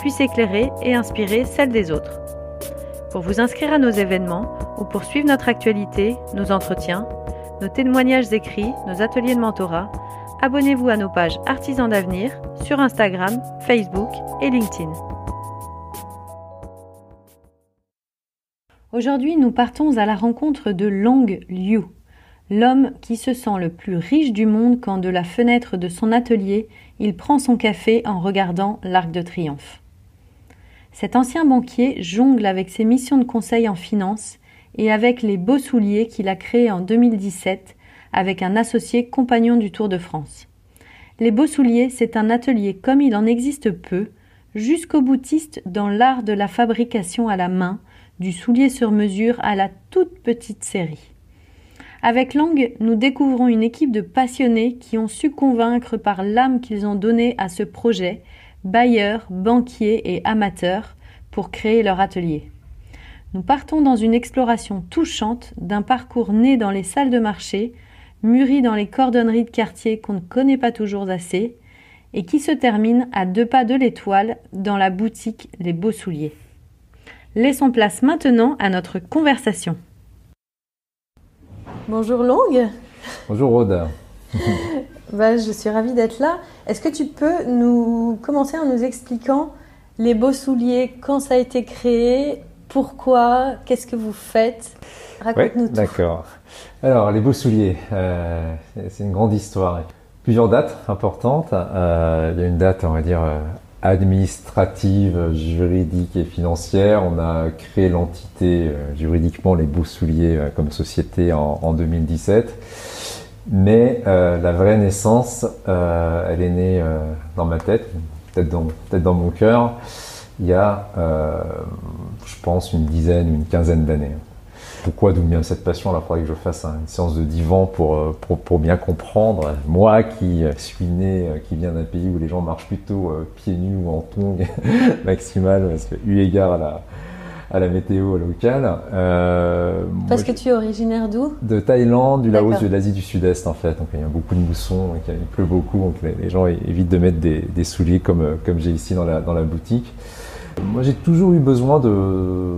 puisse éclairer et inspirer celle des autres. Pour vous inscrire à nos événements ou pour suivre notre actualité, nos entretiens, nos témoignages écrits, nos ateliers de mentorat, abonnez-vous à nos pages Artisans d'avenir sur Instagram, Facebook et LinkedIn. Aujourd'hui, nous partons à la rencontre de Long Liu, l'homme qui se sent le plus riche du monde quand de la fenêtre de son atelier, il prend son café en regardant l'Arc de Triomphe. Cet ancien banquier jongle avec ses missions de conseil en finance et avec les beaux souliers qu'il a créés en 2017 avec un associé compagnon du Tour de France. Les beaux souliers, c'est un atelier comme il en existe peu, jusqu'au boutiste dans l'art de la fabrication à la main, du soulier sur mesure à la toute petite série. Avec Lang, nous découvrons une équipe de passionnés qui ont su convaincre par l'âme qu'ils ont donnée à ce projet bailleurs, banquiers et amateurs pour créer leur atelier. Nous partons dans une exploration touchante d'un parcours né dans les salles de marché, mûri dans les cordonneries de quartier qu'on ne connaît pas toujours assez, et qui se termine à deux pas de l'étoile dans la boutique Les Beaux Souliers. Laissons place maintenant à notre conversation. Bonjour Long. Bonjour Rhoda. Bah, je suis ravie d'être là. Est-ce que tu peux nous commencer en nous expliquant les beaux souliers, quand ça a été créé, pourquoi, qu'est-ce que vous faites? Raconte-nous tout. D'accord. Alors, les beaux souliers, euh, c'est une grande histoire. Plusieurs dates importantes. Euh, il y a une date, on va dire, euh, administrative, juridique et financière. On a créé l'entité juridiquement les beaux souliers comme société en, en 2017. Mais euh, la vraie naissance, elle est née dans ma tête, peut-être dans, dans mon cœur, il y a, je pense, une dizaine, une quinzaine d'années. Pourquoi d'où vient cette passion? Il faudrait que je fasse une séance de divan pour, pour, pour, bien comprendre. Moi qui suis né, qui viens d'un pays où les gens marchent plutôt pieds nus ou en tongs maximal, parce que eu égard à la, à la météo locale. Euh, Parce que tu es originaire d'où? De Thaïlande, du Laos, de l'Asie du Sud-Est en fait. Donc il y a beaucoup de mousson, il pleut beaucoup, donc les, gens évitent de mettre des, souliers comme, comme j'ai ici dans la, dans la boutique. Moi j'ai toujours eu besoin de,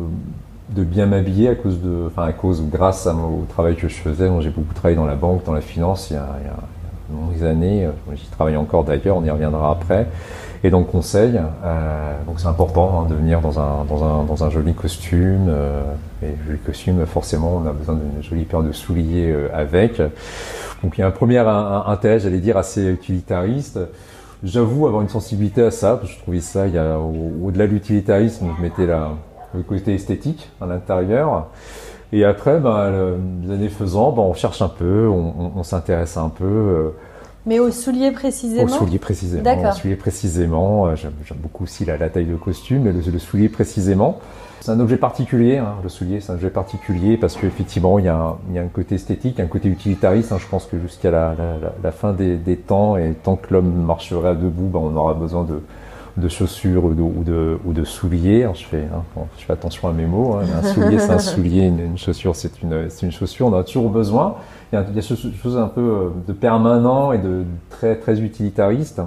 de bien m'habiller à cause de, enfin à cause ou grâce à au travail que je faisais. J'ai beaucoup travaillé dans la banque, dans la finance il y a, il y a de longues années. J'y travaille encore d'ailleurs, on y reviendra après et donc conseil. Euh, donc c'est important hein, de venir dans un, dans un, dans un joli costume. Euh, et joli costume, forcément, on a besoin d'une jolie paire de souliers euh, avec. Donc il y a un premier intérêt, j'allais dire, assez utilitariste. J'avoue avoir une sensibilité à ça, parce que je trouvais ça, il y a, au-delà de l'utilitarisme, je mettais la, le côté esthétique à l'intérieur. Et après, ben, les années faisant, ben, on cherche un peu, on, on, on s'intéresse un peu. Mais aux souliers précisément Aux souliers précisément. D'accord. souliers précisément. Euh, j'aime, beaucoup aussi la, taille de costume, mais le, soulier précisément. C'est un objet particulier, hein, le soulier, c'est un objet particulier parce qu'effectivement, il y, a un, il y a un côté esthétique, un côté utilitariste. Hein, je pense que jusqu'à la, la, la fin des, des, temps, et tant que l'homme marcherait à debout, ben, on aura besoin de, de chaussures ou de, ou de, souliers. je, fais, hein, je fais attention à mes mots. Un soulier, c'est un soulier. Une, chaussure, c'est une, une chaussure. On en a toujours besoin. Il y a, quelque chose un peu euh, de permanent et de très, très utilitariste.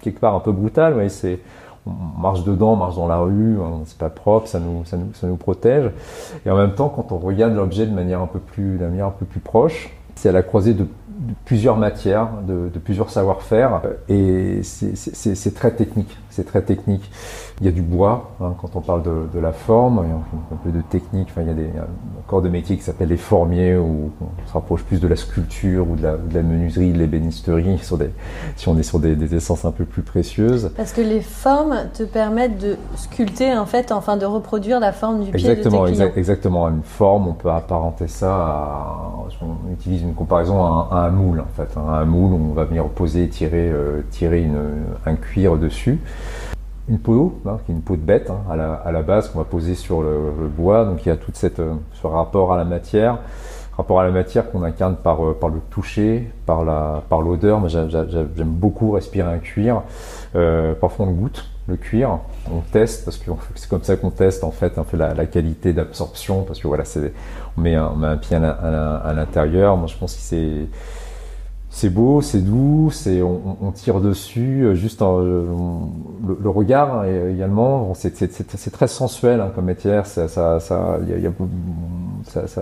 Quelque part un peu brutal. Ouais, c'est, on marche dedans, on marche dans la rue, hein, c'est pas propre, ça nous, ça, nous, ça nous protège. Et en même temps, quand on regarde l'objet de manière un peu plus, de manière un peu plus proche, c'est à la croisée de de plusieurs matières, de, plusieurs savoir-faire, et c'est très technique. C'est très technique. Il y a du bois hein, quand on parle de, la forme, il y a un peu de technique. Enfin, il y a des corps de métier qui s'appellent les formiers, où on se rapproche plus de la sculpture ou de la, menuiserie, de l'ébénisterie, sur des, si on est sur des, essences un peu plus précieuses. Parce que les formes te permettent de sculpter en fait, enfin de reproduire la forme du pied exactement, de tes Exactement, une forme, on peut apparenter ça à, on utilise une comparaison à un, moule en fait, hein. un moule on va venir poser, tirer, euh, tirer une, un cuir dessus une peau, hein, qui est une peau de bête hein, à, la, base qu'on va poser sur le, bois. Donc il y a tout euh, ce rapport à la matière, rapport à la matière qu'on incarne par, euh, par le toucher, par la, par l'odeur. Moi j'aime beaucoup respirer un cuir. Euh, parfois on goûte le cuir, on teste parce que c'est comme ça qu'on teste en fait un peu la, qualité d'absorption parce que voilà on met un, on met un pied à l'intérieur. Moi je pense que c'est c'est beau, c'est doux, c'est on, tire dessus, euh, juste euh, le, regard également, c'est très sensuel hein, comme matière, ça ça ça,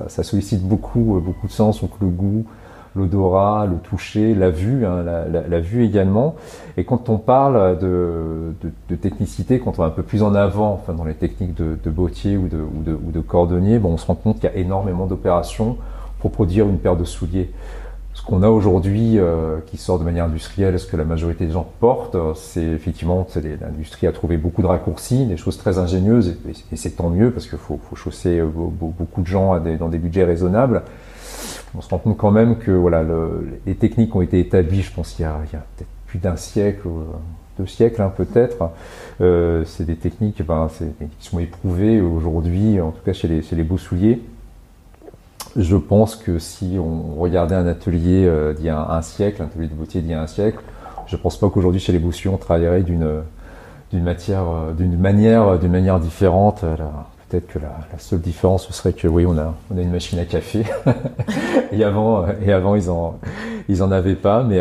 ça, sollicite beaucoup euh, beaucoup de sens, donc le goût, l'odorat, le toucher, la vue, hein, la, vue également. Et quand on parle de, de, technicité, quand on va un peu plus en avant, enfin dans les techniques de, de bottier ou de, ou de, de cordonnier, bon, on se rend compte qu'il y a énormément d'opérations pour produire une paire de souliers ce qu'on a aujourd'hui euh, qui sort de manière industrielle, ce que la majorité des gens portent, c'est effectivement l'industrie a trouvé beaucoup de raccourcis, des choses très ingénieuses, et, c'est tant mieux parce qu'il faut, faut, chausser euh, beaucoup de gens à des, dans des budgets raisonnables. On se rend compte quand même que voilà, le, les techniques ont été établies, je pense, il y a, a peut-être plus d'un siècle, deux siècles hein, peut-être. Euh, c'est des techniques ben, qui sont éprouvées aujourd'hui, en tout cas chez les, chez les beaux souliers. Je pense que si on regardait un atelier euh, d'il y a un, siècle, un atelier de bottier d'il y a un siècle, je ne pense pas qu'aujourd'hui chez les Boussiers on travaillerait d'une d'une matière, euh, d'une manière, d'une manière différente. Peut-être que la, seule différence ce serait que oui, on a, on a une machine à café. et avant, euh, et avant ils en, ils en avaient pas. Mais,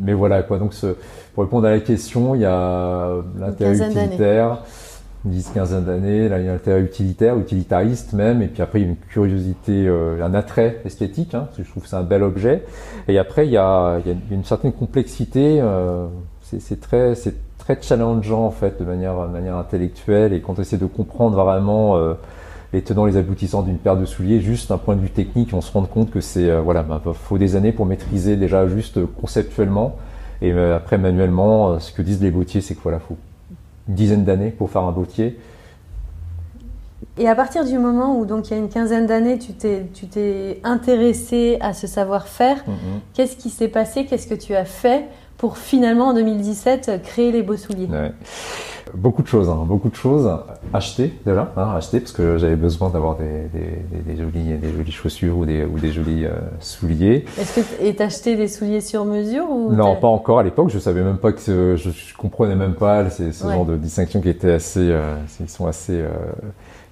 mais voilà quoi. Donc, ce, pour répondre à la question, il y a l'intérêt utilitaire. 10 15 d'années, là il y a un intérêt utilitaire, utilitariste même, et puis après il y a une curiosité, euh, un attrait esthétique, hein, parce que je trouve que c'est un bel objet. Et après il y a, il y a une certaine complexité, euh, c'est très, c'est très challengeant en fait de manière, de manière intellectuelle, et quand on essaie de comprendre vraiment euh, les tenants, les aboutissants d'une paire de souliers, juste d'un point de vue technique, on se rend compte que c'est, euh, voilà, bah, faut des années pour maîtriser déjà juste conceptuellement, et après manuellement, ce que disent les bottiers, c'est que voilà, faut une dizaine d'années pour faire un bottier. Et à partir du moment où, donc, il y a une quinzaine d'années, tu t'es, tu t'es intéressé à ce savoir-faire, mm-hmm. qu'est-ce qui s'est passé? Qu'est-ce que tu as fait pour finalement, en 2017, créer les beaux souliers Beaucoup de choses, hein, beaucoup de choses. Acheter déjà, hein, acheter parce que j'avais besoin d'avoir des, des, des, jolies, des jolies chaussures ou des, ou des jolis euh, souliers. Est-ce que tu acheté des souliers sur mesure ou Non, pas encore à l'époque. Je savais même pas que je, je comprenais même pas ce genre de distinction qui était assez, euh, ils sont assez euh,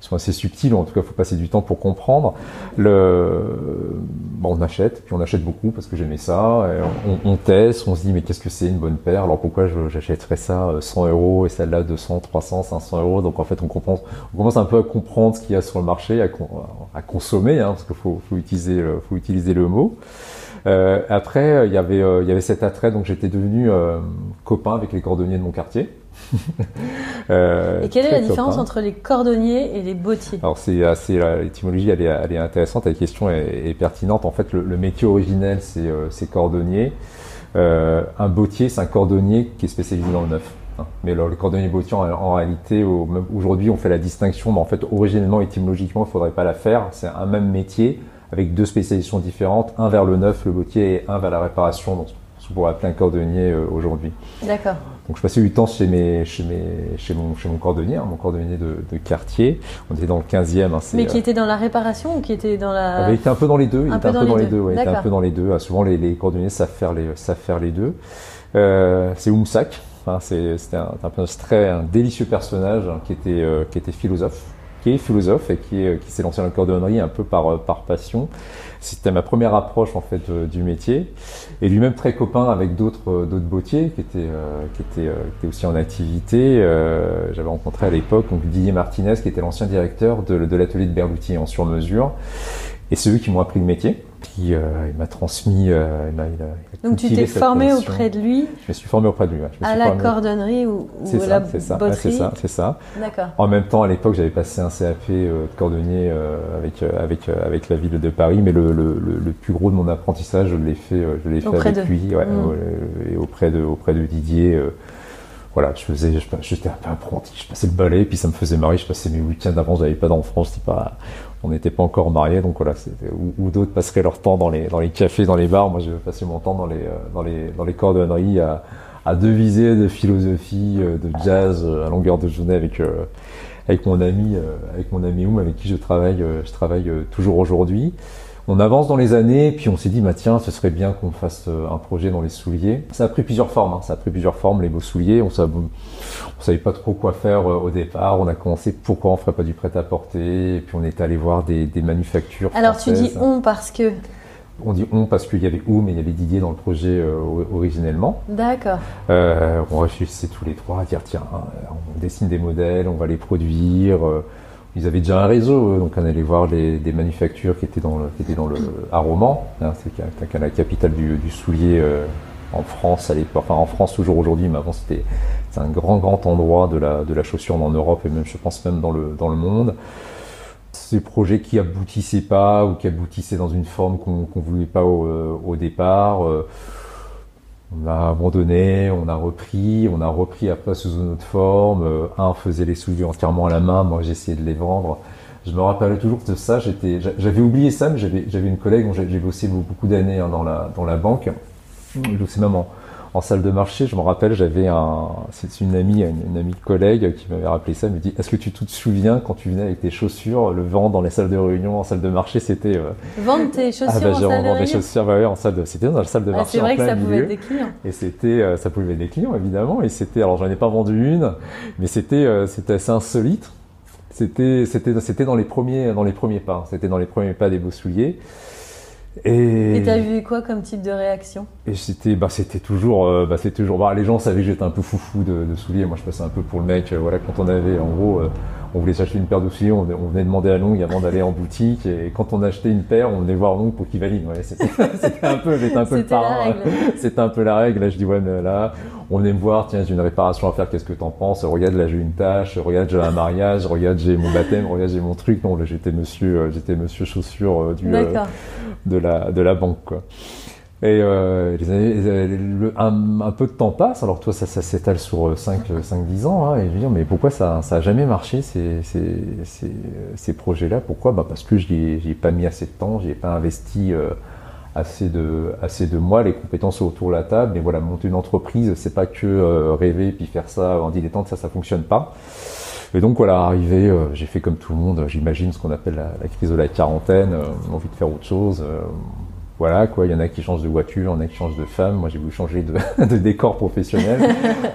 sont assez subtils, ou en tout cas, il faut passer du temps pour comprendre. Le... Bon, on achète, puis on achète beaucoup parce que j'aimais ça. on, teste, on se dit, mais qu'est-ce que c'est une bonne paire? Alors pourquoi j'achèterais ça 100 euh, euros et celle-là 200, 300, 500 euros? Donc en fait, on, comprend, on commence un peu à comprendre ce qu'il y a sur le marché, à, à consommer, hein, parce qu'il faut, faut, utiliser, faut utiliser le mot. Euh, après, il y avait, euh, il y avait cet attrait, donc j'étais devenu euh, copain avec les cordonniers de mon quartier. euh, et quelle est la différence entre les cordonniers et les bottiers Alors c'est assez l'étymologie elle est, elle est, intéressante, la question est, pertinente. En fait, le, métier originel c'est euh, cordonnier. Euh, un bottier c'est un cordonnier qui est spécialisé dans le neuf. Hein. Mais le, cordonnier bottier en, en réalité aujourd'hui on fait la distinction, mais en fait originellement étymologiquement il faudrait pas la faire. C'est un même métier avec deux spécialisations différentes, un vers le neuf, le bottier, et un vers la réparation, donc qu'on pourrait appeler un cordonnier euh, aujourd'hui. D'accord. Donc je passais 8 ans chez, mes, chez, mes, chez, mon, chez mon cordonnier, hein, mon cordonnier de, de, quartier. On était dans le 15e. Hein, Mais qui euh, était dans la réparation ou qui était dans la... Ah, il était un peu dans les deux. Il était un peu dans les deux. Ouais, il était un peu dans les deux. Souvent les, les cordonniers savent faire les, savent faire les deux. Euh, c'est Oumsac, Enfin, c'était un, un, très un délicieux personnage qui était, qui était philosophe qui est philosophe et qui, qui s'est lancé dans la cordonnerie un peu par, par passion. C'était ma première approche en fait du métier et lui-même très copain avec d'autres d'autres bottiers qui étaient qui étaient, qui étaient aussi en activité. J'avais rencontré à l'époque donc Didier Martinez qui était l'ancien directeur de, de l'atelier de Berluti en sur mesure et c'est eux qui m'ont appris le métier. Puis euh, il m'a transmis. Euh, il a, il a Donc tu t'es formé auprès de lui Je me suis formé auprès de lui. À la cordonnerie ou, ou à la botterie C'est ça, c'est ça. D'accord. En même temps, à l'époque, j'avais passé un CAP euh, de cordonnier avec avec avec la ville de Paris, mais le, le, le, plus gros de mon apprentissage, je l'ai fait, je l'ai fait Auprès avec de- lui, ouais, Mm. et auprès de auprès de Didier. voilà, je faisais, je- j'étais un peu apprenti, je passais le balai, puis ça me faisait marrer. Je passais mes week-ends avant, j'avais pas d'enfants, j'étais pas, on n'était pas encore mariés, donc voilà, ou, ou d'autres passeraient leur temps dans les, cafés, dans les bars. Moi, je passais mon temps dans les, euh, dans les, dans les cordonneries à, à deviser de philosophie, euh, de jazz euh, à longueur de journée avec, avec mon ami, avec mon ami Oum, avec qui je travaille, je travaille toujours aujourd'hui. On avance dans les années, puis on s'est dit, bah tiens, ce serait bien qu'on fasse euh, un projet dans les souliers. Ça a pris plusieurs formes, hein. ça a pris plusieurs formes, les beaux souliers. On savait, on savait pas trop quoi faire euh, au départ. On a commencé pourquoi on ferait pas du prêt-à-porter, et puis on est allé voir des, des manufactures. Alors tu dis on parce que. On dit on parce qu'il y avait Oum et il y avait Didier dans le projet euh, originellement. D'accord. Euh, on réfléchissait tous les trois à dire tiens, euh, on dessine des modèles, on va les produire. euh, Ils avaient déjà un réseau, donc on allait voir les, des manufactures qui étaient dans le, qui étaient dans le à Romans, hein, c'est la capitale du, soulier euh, en France à l'époque, enfin en France toujours aujourd'hui, mais avant c'était un grand grand endroit de la de la chaussure en Europe et même je pense même dans le dans le monde. Ces projets qui aboutissaient pas ou qui aboutissaient dans une forme qu'on qu'on voulait pas au, euh, départ. euh, on a abandonné, on a repris, on a repris après sous une autre forme. Euh, un faisait les souliers entièrement à la main, moi j'essayais de les vendre. Je me rappelle toujours de ça. J'étais, j'a- j'avais oublié ça, mais j'avais, j'avais une collègue dont j'ai bossé beaucoup d'années hein, dans la dans la banque. Bossais même en salle de marché. Je me rappelle, j'avais un, c'est une amie, une, une amie collègue qui m'avait rappelé ça. Elle me dit, est-ce que tu te souviens quand tu venais avec tes chaussures, le vent dans les salles de réunion, en salle de marché, c'était euh, Vendre tes chaussures ah bah en salle de réunion. chaussures, bah ouais, en salle de, c'était dans la salle de Ah, marché c'est vrai en que plein ça pouvait être des clients. Et c'était, euh, ça pouvait être des clients évidemment, et c'était, alors j'en ai pas vendu une, mais c'était, euh, c'était assez insolite. C'était, c'était, c'était dans les premiers, dans les premiers pas. C'était dans les premiers pas des beaux souliers. Et, t'as vu quoi comme type de réaction? Et c'était, bah c'était toujours, euh, bah c'était toujours, bah les gens savaient que j'étais un peu foufou de, de souliers. Moi je passais un peu pour le mec, euh, voilà, quand on avait, en gros, euh, on voulait s'acheter une paire de souliers, on, on venait demander à Long avant d'aller en boutique, et quand on achetait une paire, on venait voir Long pour qu'il valide. Ouais, c'était, un peu, un peu le parrain. règle. C'était un peu la règle. Là, je dis, ouais, mais là, on venait me voir, tiens, j'ai une réparation à faire, qu'est-ce que t'en penses? Regarde, là, j'ai une tâche, regarde, j'ai un mariage, regarde, j'ai mon baptême, regarde, j'ai mon truc. Non, là, j'étais monsieur, euh, j'étais monsieur chaussure euh, du, euh, de la, de la banque, quoi. Et euh, le- un, peu de temps passe, alors toi ça, s'étale sur 5, 5 10 ans, hein, et je veux dire, mais pourquoi ça ça a jamais marché ces, projets-là? Pourquoi? Bah Parce que ai, j'y ai pas mis assez de temps, j'y ai pas investi euh, assez, de, assez moi, les compétences autour de la table, mais voilà, monter une entreprise, c'est pas que euh, rêver puis faire ça en dilettante, ça ça fonctionne pas. Et donc voilà, arrivé, euh, j'ai fait comme tout le monde, j'imagine ce qu'on appelle la, crise de la quarantaine, euh, envie de faire autre chose. euh, voilà quoi, il y en a qui changent de voiture, il y en a qui changent de femme. Moi, j'ai voulu changer de, de décor professionnel.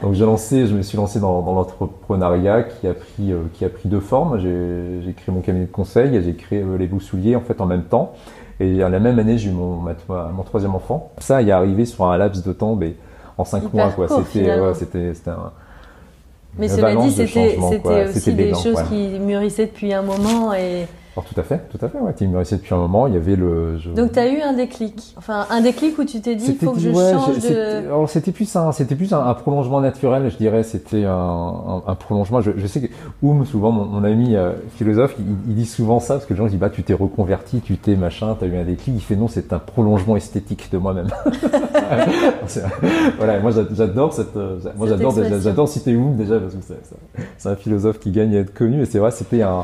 Donc j'ai lancé, je me suis lancé dans, dans l'entrepreneuriat qui a pris euh, qui a pris deux formes. J'ai j'ai créé mon cabinet de conseil et j'ai créé euh, les beaux souliers en fait en même temps. Et à la même année, j'ai eu mon ma- mon troisième enfant. Ça, il est arrivé sur un laps de temps, mais en cinq Hyper mois quoi. C'était ouais, c'était c'était un Mais cela dit, c'était aussi des choses ouais. qui mûrissaient depuis un moment et Alors tout à fait, tout à fait. Ouais, tu me restais depuis un moment. Il y avait le. je- donc tu as eu un déclic. Enfin, un déclic où tu t'es dit il faut que je ouais, change de alors, c'était plus un, c'était plus un, un prolongement naturel, je dirais. C'était un, un, un prolongement. Je, je sais que Oum, souvent, mon, mon ami euh, philosophe, il, il dit souvent ça parce que les gens disent bah tu t'es reconverti, tu t'es machin, t'as eu un déclic. Il fait non, c'est un prolongement esthétique de moi-même. Voilà, moi j'a- j'adore cette, euh, moi j'adore, j'adore citer Oum déjà parce que c'est un philosophe qui gagne à être connu. Et c'est vrai, c'était un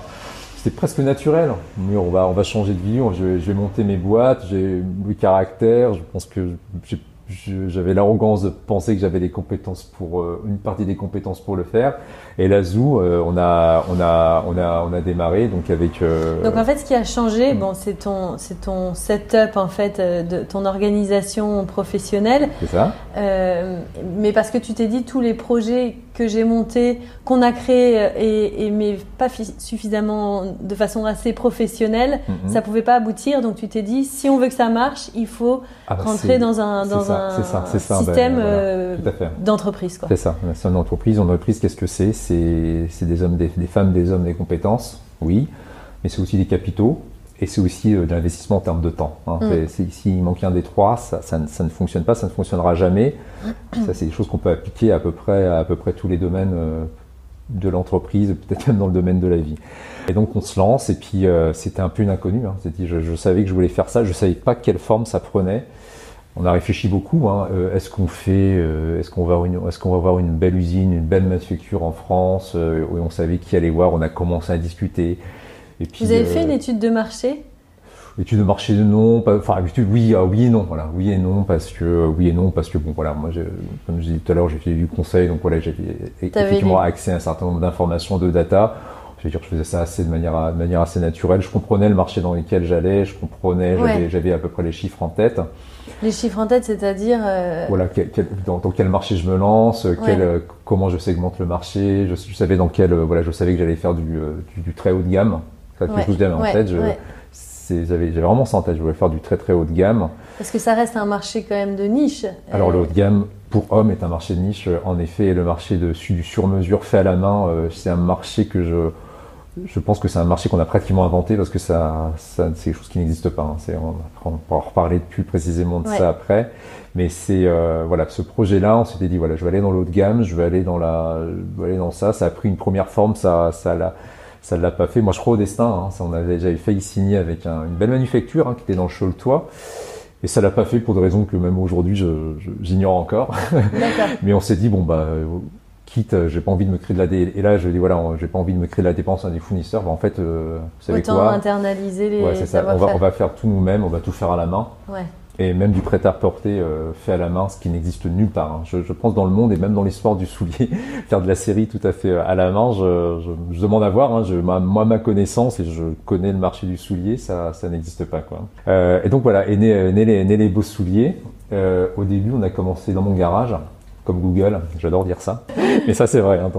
c'était presque naturel. On va, on va changer de vie, je, vais- je vais monter mes boîtes, j'ai le caractère, je pense que j'avais l'arrogance de penser que j'avais les compétences pour euh, une partie des compétences pour le faire. Et la Zoo, euh, on a on a on a on a démarré donc avec. Euh, donc en fait, ce qui a changé, bon, c'est ton c'est ton setup en fait de ton organisation professionnelle. C'est ça. mais parce que tu t'es dit tous les projets que j'ai montés, qu'on a créés et, et mais pas suffisamment de façon assez professionnelle, mm-hmm. ça pouvait pas aboutir. Donc tu t'es dit si on veut que ça marche, il faut ah bah, rentrer dans un dans un ça, système ben, euh, d'entreprise. C'est ça. C'est une entreprise. Une entreprise, qu'est-ce que c'est? C'est des hommes, des, femmes, des hommes, des compétences, oui, mais c'est aussi des capitaux et c'est aussi euh, de l'investissement en termes de temps. Hein. Mm. S'il manque un des trois, ça, ça, ne fonctionne pas, ça ne fonctionnera jamais. ça, c'est des choses qu'on peut appliquer à peu près à, peu près tous les domaines euh, de l'entreprise, peut-être même dans le domaine de la vie. Et donc on se lance, et puis c'était un peu une inconnue. Hein. Je, je, savais que je voulais faire ça, je savais pas quelle forme ça prenait on a réfléchi beaucoup. Hein. Euh, est-ce qu'on fait, euh, est-ce qu'on va, est-ce qu'on va avoir une belle usine, une belle manufacture en France euh, On savait qui allait voir. On a commencé à discuter. Et puis, Vous avez fait une étude de marché? Étude de marché non, enfin étude oui, ah, oui et non, voilà, oui et non parce que oui et non parce que bon voilà, moi comme je disais tout à l'heure, j'ai fait du conseil donc voilà, j'ai effectivement accès à un certain nombre d'informations, de data. Je veux dire, je faisais ça assez de manière, de manière assez naturelle. Je comprenais le marché dans lequel j'allais, je comprenais, j'avais à peu près les chiffres en tête. Les chiffres en tête, c'est-à-dire euh, Voilà, dans, quel marché je me lance, quel, euh, comment je segmente le marché. Je, savais dans quel, euh, voilà, je savais que j'allais faire du, du, très haut de gamme. Ça quelque chose en tête. J'avais vraiment ça en tête. Je voulais faire du très très haut de gamme. Parce que ça reste un marché quand même de niche. Alors le haut de gamme pour hommes est un marché de niche. En effet, le marché de, du sur-mesure fait à la main, c'est un marché que je je pense que c'est un marché qu'on a pratiquement inventé parce que ça, c'est quelque chose qui n'existe pas. Hein. On, on, pourra reparler plus précisément de ça après. Mais c'est euh, voilà, ce projet-là, on s'était dit voilà, je vais aller dans l'eau de gamme, je vais aller dans la, je vais aller dans ça. Ça a pris une première forme, ça, ça l'a, ça l'a pas fait. Moi, je crois au destin. Hein. Ça, on avait, j'avais failli signer avec une belle manufacture hein, qui était dans le Choletois. Et ça l'a pas fait pour des raisons que même aujourd'hui j'ignore encore. Mais on s'est dit bon bah quitte, euh, j'ai pas envie de me créer de la dé... et là je dis voilà, j'ai pas envie de me créer de la dépense à des fournisseurs. Bah, en fait, euh, vous savez Autant internaliser les. Ouais, c'est ça. On va, on va faire tout nous-mêmes, on va tout faire à la main. Ouais. Et même du prêt-à-porter euh, fait à la main, ce qui n'existe nulle part. Hein. Je, pense dans le monde et même dans l'histoire du soulier, faire de la série tout à fait euh, à la main, je, demande à voir. Hein. Moi, ma connaissance et je connais le marché du soulier, ça, ça n'existe pas quoi. Euh, et donc voilà, est né, né, les, né les beaux souliers. Au début, on a commencé dans mon garage comme Google, j'adore dire ça, mais ça c'est vrai. Hein,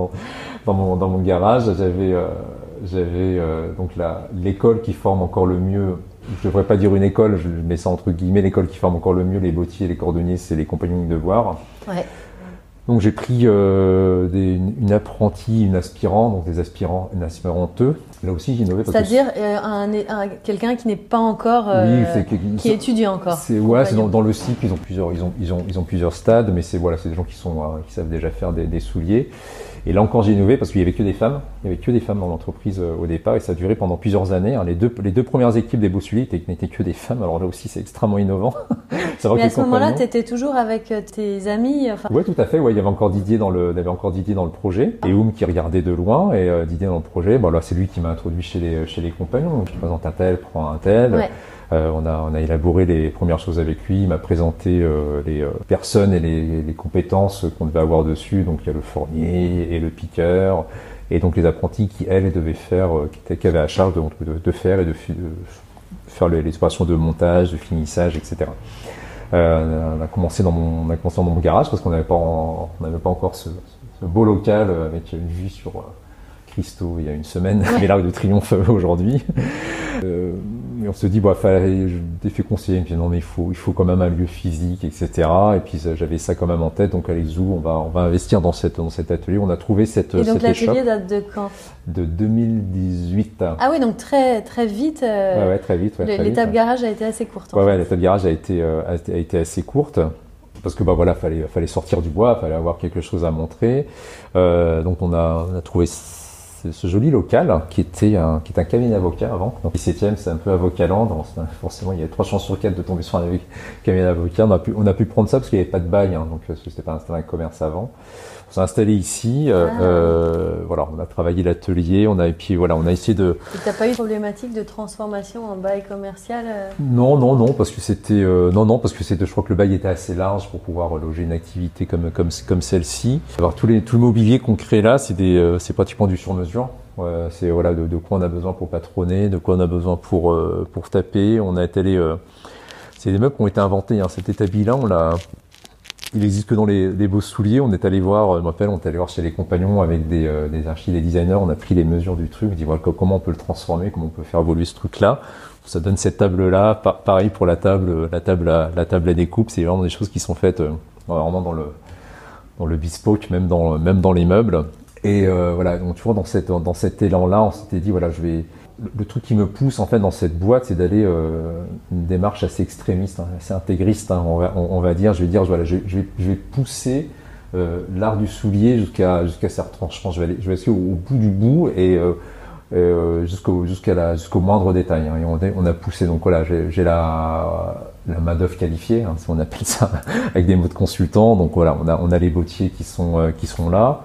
dans, mon, garage, j'avais j'avais donc l'école qui forme encore le mieux. Je devrais pas dire une école, je mets ça entre guillemets. L'école qui forme encore le mieux les bottiers, les cordonniers, c'est les compagnons de devoir. Ouais. Donc j'ai pris euh, des, une apprentie, une aspirante, donc des aspirants, une aspiranteux. Là aussi j'ai innové. C'est-à-dire euh, un, quelqu'un qui n'est pas encore, euh, qui étudie encore. C'est ouais, c'est dans, dans, le cycle ils ont plusieurs, ils ont, ils ont, ils ont plusieurs stades, mais c'est voilà, c'est des gens qui sont, qui savent déjà faire des, des souliers. Et là encore, j'ai innové parce qu'il y avait que des femmes. Il y avait que des femmes dans l'entreprise euh, au départ et ça a duré pendant plusieurs années. Hein. Les deux, les deux premières équipes des Bossuliers n'étaient que des femmes. Alors là aussi, c'est extrêmement innovant. Mais à ce moment-là, tu étais toujours avec euh, tes amis enfin... Oui, tout à fait. Ouais, il y avait encore Didier dans le, il y avait encore Didier dans le projet et Oum qui regardait de loin et euh, Didier dans le projet. Bon, là, c'est lui qui m'a introduit chez les, chez les compagnons. Donc, je présente un tel, prends un tel. Ouais. Euh, on, a, on a élaboré les premières choses avec lui. Il m'a présenté euh, les euh, personnes et les, les compétences qu'on devait avoir dessus. Donc il y a le fournier et le piqueur. Et donc les apprentis qui, elles, devaient faire, qui, avaient à charge de, de, faire et de, faire les, les, opérations de montage, de finissage, etc. Euh, on a commencé dans mon, on a commencé dans mon garage parce qu'on n'avait pas, pas encore ce, ce, beau local avec une vue sur Christo il y a une semaine, mais l'Arc de Triomphe aujourd'hui. Euh, et on se dit, fallait, je t'ai fait conseiller, non, mais il faut, il faut quand même un lieu physique, etc. Et puis j'avais ça quand même en tête, donc allez Zou, on va, on va investir dans, cette, dans cet atelier. On a trouvé cette. Et donc l'atelier date de quand? De 2018. Ah oui, donc très, très vite. Euh, ouais, ouais, très vite. Ouais, l'étape garage a été assez courte. Ouais, ouais, l'étape garage a été, euh, a, été assez courte parce que bah voilà, fallait fallait sortir du bois, fallait avoir quelque chose à montrer. Euh, donc on a, on a trouvé ce joli local qui était un, qui est un cabinet d'avocat avant. Donc, 17e, c'est un peu avocaland. Donc, forcément, il y avait trois chances sur quatre de tomber sur un cabinet d'avocat. On a pu, on a pu prendre ça parce qu'il n'y avait pas de bail, hein, donc c'était pas installé un commerce avant on s'est installé ici. Euh, ah. euh, voilà, on a travaillé l'atelier, on a et puis voilà, on a essayé de. Tu n'as pas eu de problématique de transformation en bail commercial euh Non, non, non, parce que c'était non, non, parce que c'était, je crois que le bail était assez large pour pouvoir loger une activité comme comme comme celle-ci. Alors tous les tout le mobilier qu'on crée là, c'est des, c'est pratiquement du sur-mesure. c'est voilà de, quoi on a besoin pour patronner, de quoi on a besoin pour pour taper. On a été c'est des meubles qui ont été inventés. Hein. Cet établi-là, on l'a il existe que dans les, beaux souliers. On est allé voir, je m'appelle, on est allé voir chez les compagnons avec des, euh, des archives, des designers. On a pris les mesures du truc, on dit voilà comment on peut le transformer, comment on peut faire évoluer ce truc-là. Ça donne cette table-là. pareil pour la table, la table, à, la table à découpe. C'est vraiment des choses qui sont faites euh, vraiment dans le dans le bespoke, même dans même dans les meubles. Et euh, voilà, donc tu vois dans cette dans cet élan-là, on s'était dit voilà, je vais le truc qui me pousse en fait dans cette boîte, c'est d'aller euh, une démarche assez extrémiste, hein, assez intégriste, hein, on, va, dire. Je vais dire, voilà, je, vais, je vais, pousser euh, l'art du soulier jusqu'à jusqu'à ses retranchements. Je vais aller, je vais au, bout du bout et euh, euh jusqu'au jusqu'à jusqu'au moindre détail. Hein, et on, on, a poussé. Donc voilà, j'ai la la main d'œuvre qualifiée, hein, si on appelle ça, avec des mots de consultant. Donc voilà, on a on a les bottiers qui sont euh, qui sont là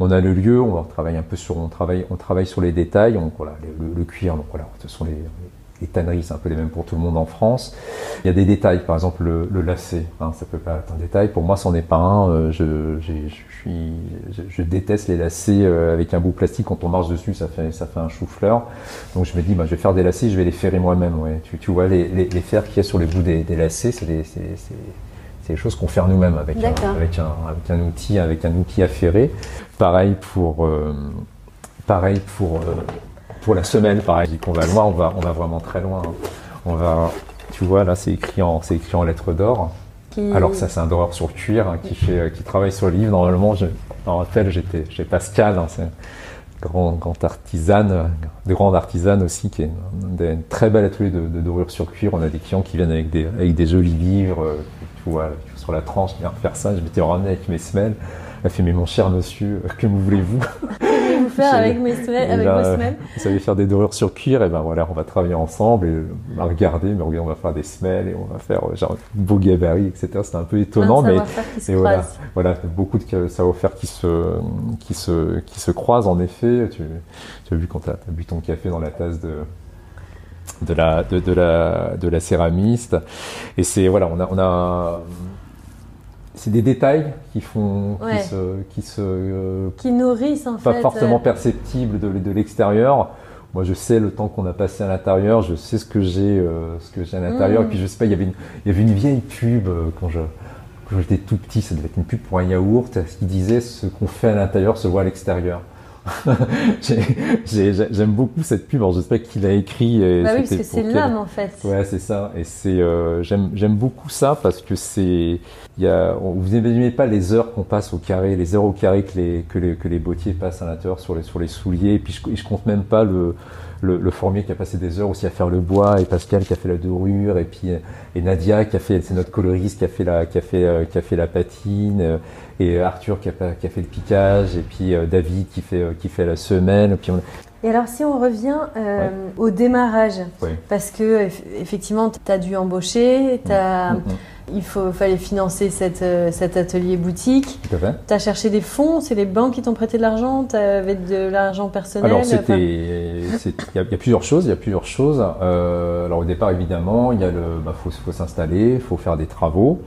on a le lieu, on va travailler un peu sur, on travaille, on travaille sur les détails, donc voilà, le, cuir, donc voilà, ce sont les, les tanneries, c'est un peu les mêmes pour tout le monde en France. Il y a des détails, par exemple le, lacet, hein, ça peut pas être un détail. Pour moi, c'en est pas un. Euh, je, suis, je, déteste les lacets euh, avec un bout plastique. Quand on marche dessus, ça fait, ça fait un chou-fleur. Donc je me dis, bah, je vais faire des lacets, je vais les ferrer moi-même. Ouais. Tu, tu, vois, les, les, les fers qu'il y a sur les bouts des, des lacets, c'est c'est des choses qu'on fait nous-mêmes avec un, avec, un, avec un, outil, avec un outil. Pareil pour, euh, pareil pour, euh, pour la semelle, pareil, qu'on va loin, on va, on va vraiment très loin. On va, tu vois, là, c'est écrit en, c'est écrit en lettres d'or. Alors ça, c'est un doreur sur cuir hein, qui fait, qui travaille sur le livre. Normalement, je me rappelle, j'étais, j'ai Pascal, hein, c'est grand, grand artisane, de grande artisane aussi, qui est une, très belle atelier de, de, dorure sur cuir. On a des clients qui viennent avec des, avec des jolis livres, sur la tranche, viens faire ça. Je m'étais ramené avec mes semelles. Elle fait, mais mon cher monsieur, que voulez-vous? Que vous faire avec, mes semelles, avec vos semelles? Vous savez faire des dorures sur cuir, et ben voilà, on va travailler ensemble et on va regarder, mais on va faire des semelles et on va faire euh, genre beau gabarit, etc. C'était un peu étonnant, mais et voilà, voilà, beaucoup de savoir-faire qui se, qui se, qui se croisent en effet. Tu, tu as vu quand tu as bu ton café dans la tasse de de la, de, de, la, de la céramiste. Et c'est, voilà, on a, on a c'est des détails qui font, qui se, qui se, euh, qui nourrissent en pas fait. forcément euh. perceptibles de, de l'extérieur. Moi, je sais le temps qu'on a passé à l'intérieur, je sais ce que j'ai, euh, ce que j'ai à l'intérieur. Et puis, je sais pas, il y avait une, il y avait une vieille pub quand je, quand j'étais tout petit, ça devait être une pub pour un yaourt, qui disait ce qu'on fait à l'intérieur se voit à l'extérieur. J'aime beaucoup cette pub. Alors j'espère qu'il a écrit. Bah oui, parce que c'est l'âme en fait. Ouais, c'est ça. Et c'est euh, j'aime beaucoup ça parce que c'est il y a vous n'imaginez pas les heures qu'on passe au carré, les heures au carré que les que les que les bottiers passent à l'intérieur sur les sur les souliers. Et puis je, je compte même pas le le, le, formier qui a passé des heures aussi à faire le bois, et Pascal qui a fait la dorure, et puis et Nadia qui a fait, c'est notre coloriste qui a fait la, qui a fait, euh, qui a fait la patine, euh, et Arthur qui a, qui a fait le piquage, et puis euh, David qui fait, qui fait la semelle. Puis Et alors, si on revient au démarrage, parce que effectivement, tu as dû embaucher, as. Mm, mm, mm. Il faut, fallait financer cette, euh, cet atelier boutique. Tu as cherché des fonds, c'est les banques qui t'ont prêté de l'argent, tu avais de l'argent personnel Alors, il y, a plusieurs choses. Il y a plusieurs choses. Euh, alors, au départ, évidemment, il bah, faut, faut s'installer, il faut faire des travaux,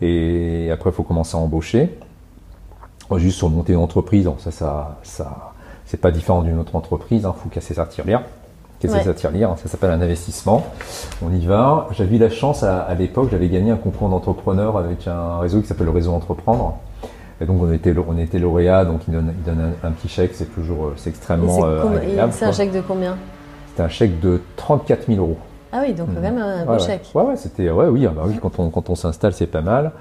et après, il faut commencer à embaucher. Juste sur monter une entreprise, ça, ça, ça c'est pas différent d'une autre entreprise. Il hein, faut casser sa tirelire. Qu'est-ce que ça tire lire Ça s'appelle un investissement. On y va. J'avais eu la chance à, l'époque, j'avais gagné un concours d'entrepreneurs avec un réseau qui s'appelle le réseau Entreprendre. Et donc on était, on était lauréat, donc il donne, il donne un, petit chèque, c'est toujours, c'est extrêmement euh, C'est un chèque de combien? C'était un chèque de 34 000 euros. Ah oui, donc quand même un beau chèque. Ouais, ouais, c'était, ouais, oui, ah bah oui, quand on, quand on s'installe, c'est pas mal.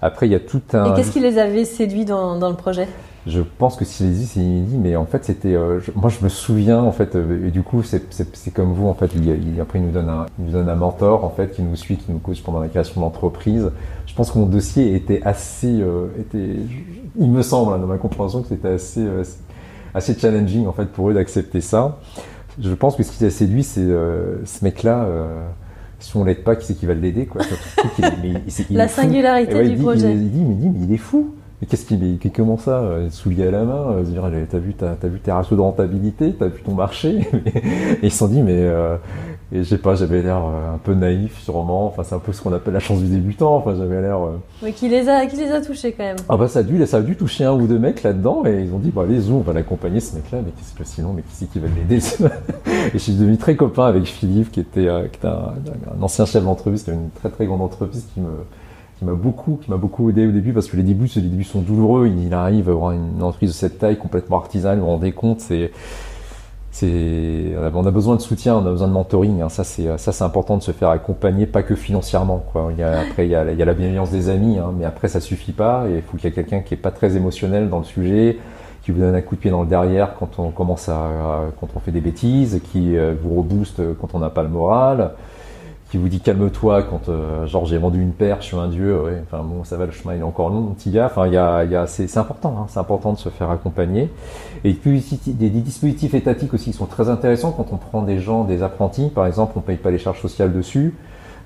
Après, il y a tout un. Et qu'est-ce qui les avait séduits dans, dans le projet? Je pense que si dit, c'est inédit, mais en fait, c'était. Euh, moi, je me souviens, en fait, euh, et du coup, c'est comme vous, en fait. Il, après, il nous, donne un, il nous donne un mentor, en fait, qui nous suit, qui nous coach pendant la création de l'entreprise. Je pense que mon dossier était assez. Euh, était, il me semble, hein, dans ma compréhension, que c'était assez, assez challenging en fait pour eux d'accepter ça. Je pense que ce qui les a séduit, c'est ce mec-là si on l'aide pas, qui c'est qui va l'aider quoi La singularité du projet. Il, dit, mais, mais il est fou. Mais qu'est-ce qu'il est Comment ça Soulier à la main euh, dire, T'as vu, as, vu tes ratios de rentabilité T'as vu ton marché Et ils se sont dit, mais euh, je sais pas, j'avais l'air euh, un peu naïf sûrement. Enfin, c'est un peu ce qu'on appelle la chance du débutant. Enfin, j'avais l'air. Mais qui les a, qui les a touchés quand même. Ah bah ça a dû, ça a dû toucher un ou deux mecs là-dedans et ils ont dit, bah allez, on va l'accompagner ce mec-là. Mais qu'est-ce que sinon, mais qui c'est qui va l'aider Et je suis devenu très copain avec Philippe, qui était, qui était un, un, ancien chef d'entreprise, qui avait une très très grande entreprise qui me qui m'a beaucoup, qui m'a beaucoup aidé au début parce que les débuts, les débuts sont douloureux. Il arrive à avoir une entreprise de cette taille complètement artisanale, vous vous rendez compte, c'est, c'est, on a besoin de soutien, on a besoin de mentoring. Hein. Ça, c'est, ça, c'est important de se faire accompagner, pas que financièrement. Quoi. Après, il y a, il y a la bienveillance des amis, hein, mais après, ça suffit pas. il faut qu'il y ait quelqu'un qui est pas très émotionnel dans le sujet, qui vous donne un coup de pied dans le derrière quand on commence à, quand on fait des bêtises, qui euh, vous rebooste quand on n'a pas le moral qui vous dit calme-toi quand euh, genre j'ai vendu une paire, je suis un dieu, ouais, enfin bon ça va le chemin il est encore long petit gars, enfin il y a, y a c'est important, hein, c'est important de se faire accompagner. Et puis des, dispositifs étatiques aussi qui sont très intéressants. Quand on prend des gens, des apprentis par exemple, on paye pas les charges sociales dessus,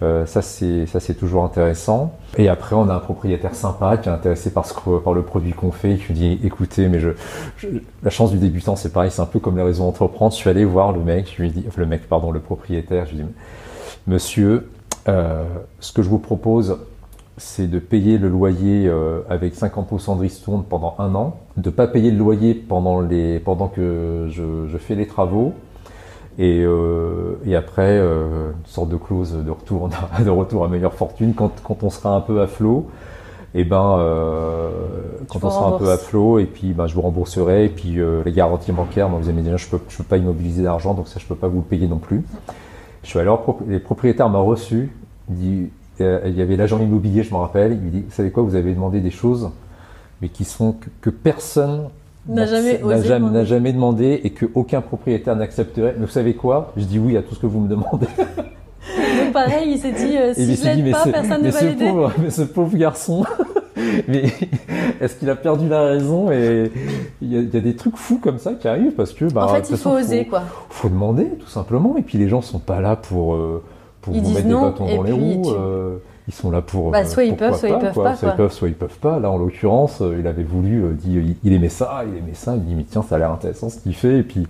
euh, ça c'est ça c'est toujours intéressant. Et après on a un propriétaire sympa qui est intéressé par ce par le produit qu'on fait qui dit écoutez mais je, la chance du débutant c'est pareil c'est un peu comme les raisons d'entreprendre. Je suis allé voir le mec je lui dis le mec pardon le propriétaire je lui dis Monsieur, euh, ce que je vous propose, c'est de payer le loyer euh, avec 50% de ristourne pendant un an, de ne pas payer le loyer pendant, les, pendant que je, fais les travaux, et, euh, et après une sorte de clause de retour, de retour à meilleure fortune quand, quand on sera un peu à flot. Et eh ben, quand on sera un peu à flot, et puis ben, je vous rembourserai, et puis les garanties bancaires, moi, vous avez dit, je peux, je peux pas immobiliser d'argent, donc ça je peux pas vous le payer non plus. Je suis allé, les propriétaires m'ont reçu. Il, euh, il y avait l'agent immobilier, je me rappelle. Il me dit, vous savez quoi, vous avez demandé des choses, mais qui sont que, personne n'a jamais, n'a jamais, demandé et que aucun propriétaire n'accepterait. Mais vous savez quoi? Je dis oui à tout ce que vous me demandez. Donc pareil, il s'est dit, euh, si je l'aide pas, personne ne va l'aider. Mais ce pauvre garçon, mais est-ce qu'il a perdu la raison Et il y, a des trucs fous comme ça qui arrivent parce que. Bah, en fait, il faut oser, quoi. Faut demander, tout simplement. Et puis les gens sont pas là pour, euh, pour vous mettre des bâtons dans les roues. Euh, ils sont là pour. Bah, soit ils peuvent, soit ils peuvent pas. Soit ils peuvent, soit ils peuvent pas. Là, en l'occurrence, euh, il avait voulu, dit, il aimait ça, il aimait ça. Il dit, mais tiens, ça a l'air intéressant ce qu'il fait. Et puis,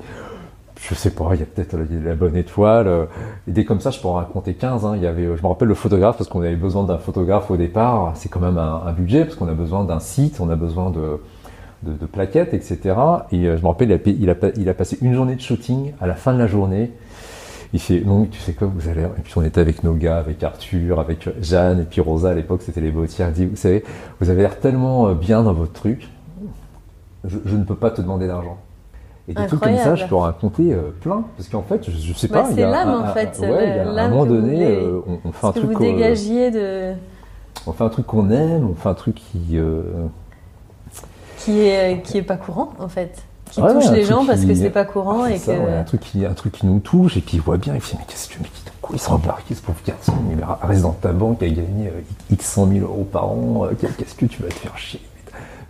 je sais pas, il y a peut-être la bonne étoile. Euh, et dès comme ça, je peux en raconter 15. Hein. Il y avait, je me rappelle le photographe parce qu'on avait besoin d'un photographe au départ. C'est quand même un, budget parce qu'on a besoin d'un site, on a besoin de, plaquettes, etc. Et euh, je me rappelle, il a, passé une journée de shooting. À la fin de la journée, il fait, donc tu sais quoi, vous allez. Et puis on était avec nos gars, avec Arthur, avec Jeanne et puis Rosa à l'époque, c'était les bottières. Il dit, vous savez, vous avez l'air tellement euh, bien dans votre truc. je ne peux pas te demander d'argent. Et des trucs comme ça, je peux en raconter euh, plein. Parce qu'en fait, je, je sais pas. c'est l'âme, en fait. Ouais, à un moment donné, euh, on, fait un truc. Que vous dégagiez de. On fait un truc qu'on aime, on fait un truc qui. Euh, qui est, qui est pas courant, en fait. Qui touche les gens parce que c'est pas courant. et ça, que... un, truc qui, un truc qui nous touche, et puis il voit bien, il fait Mais qu'est-ce que tu. Mais il se rembarque, ce pauvre garçon, il reste dans ta banque, il a gagné X 100 000 euros par an, qu'est-ce que tu vas te faire chier?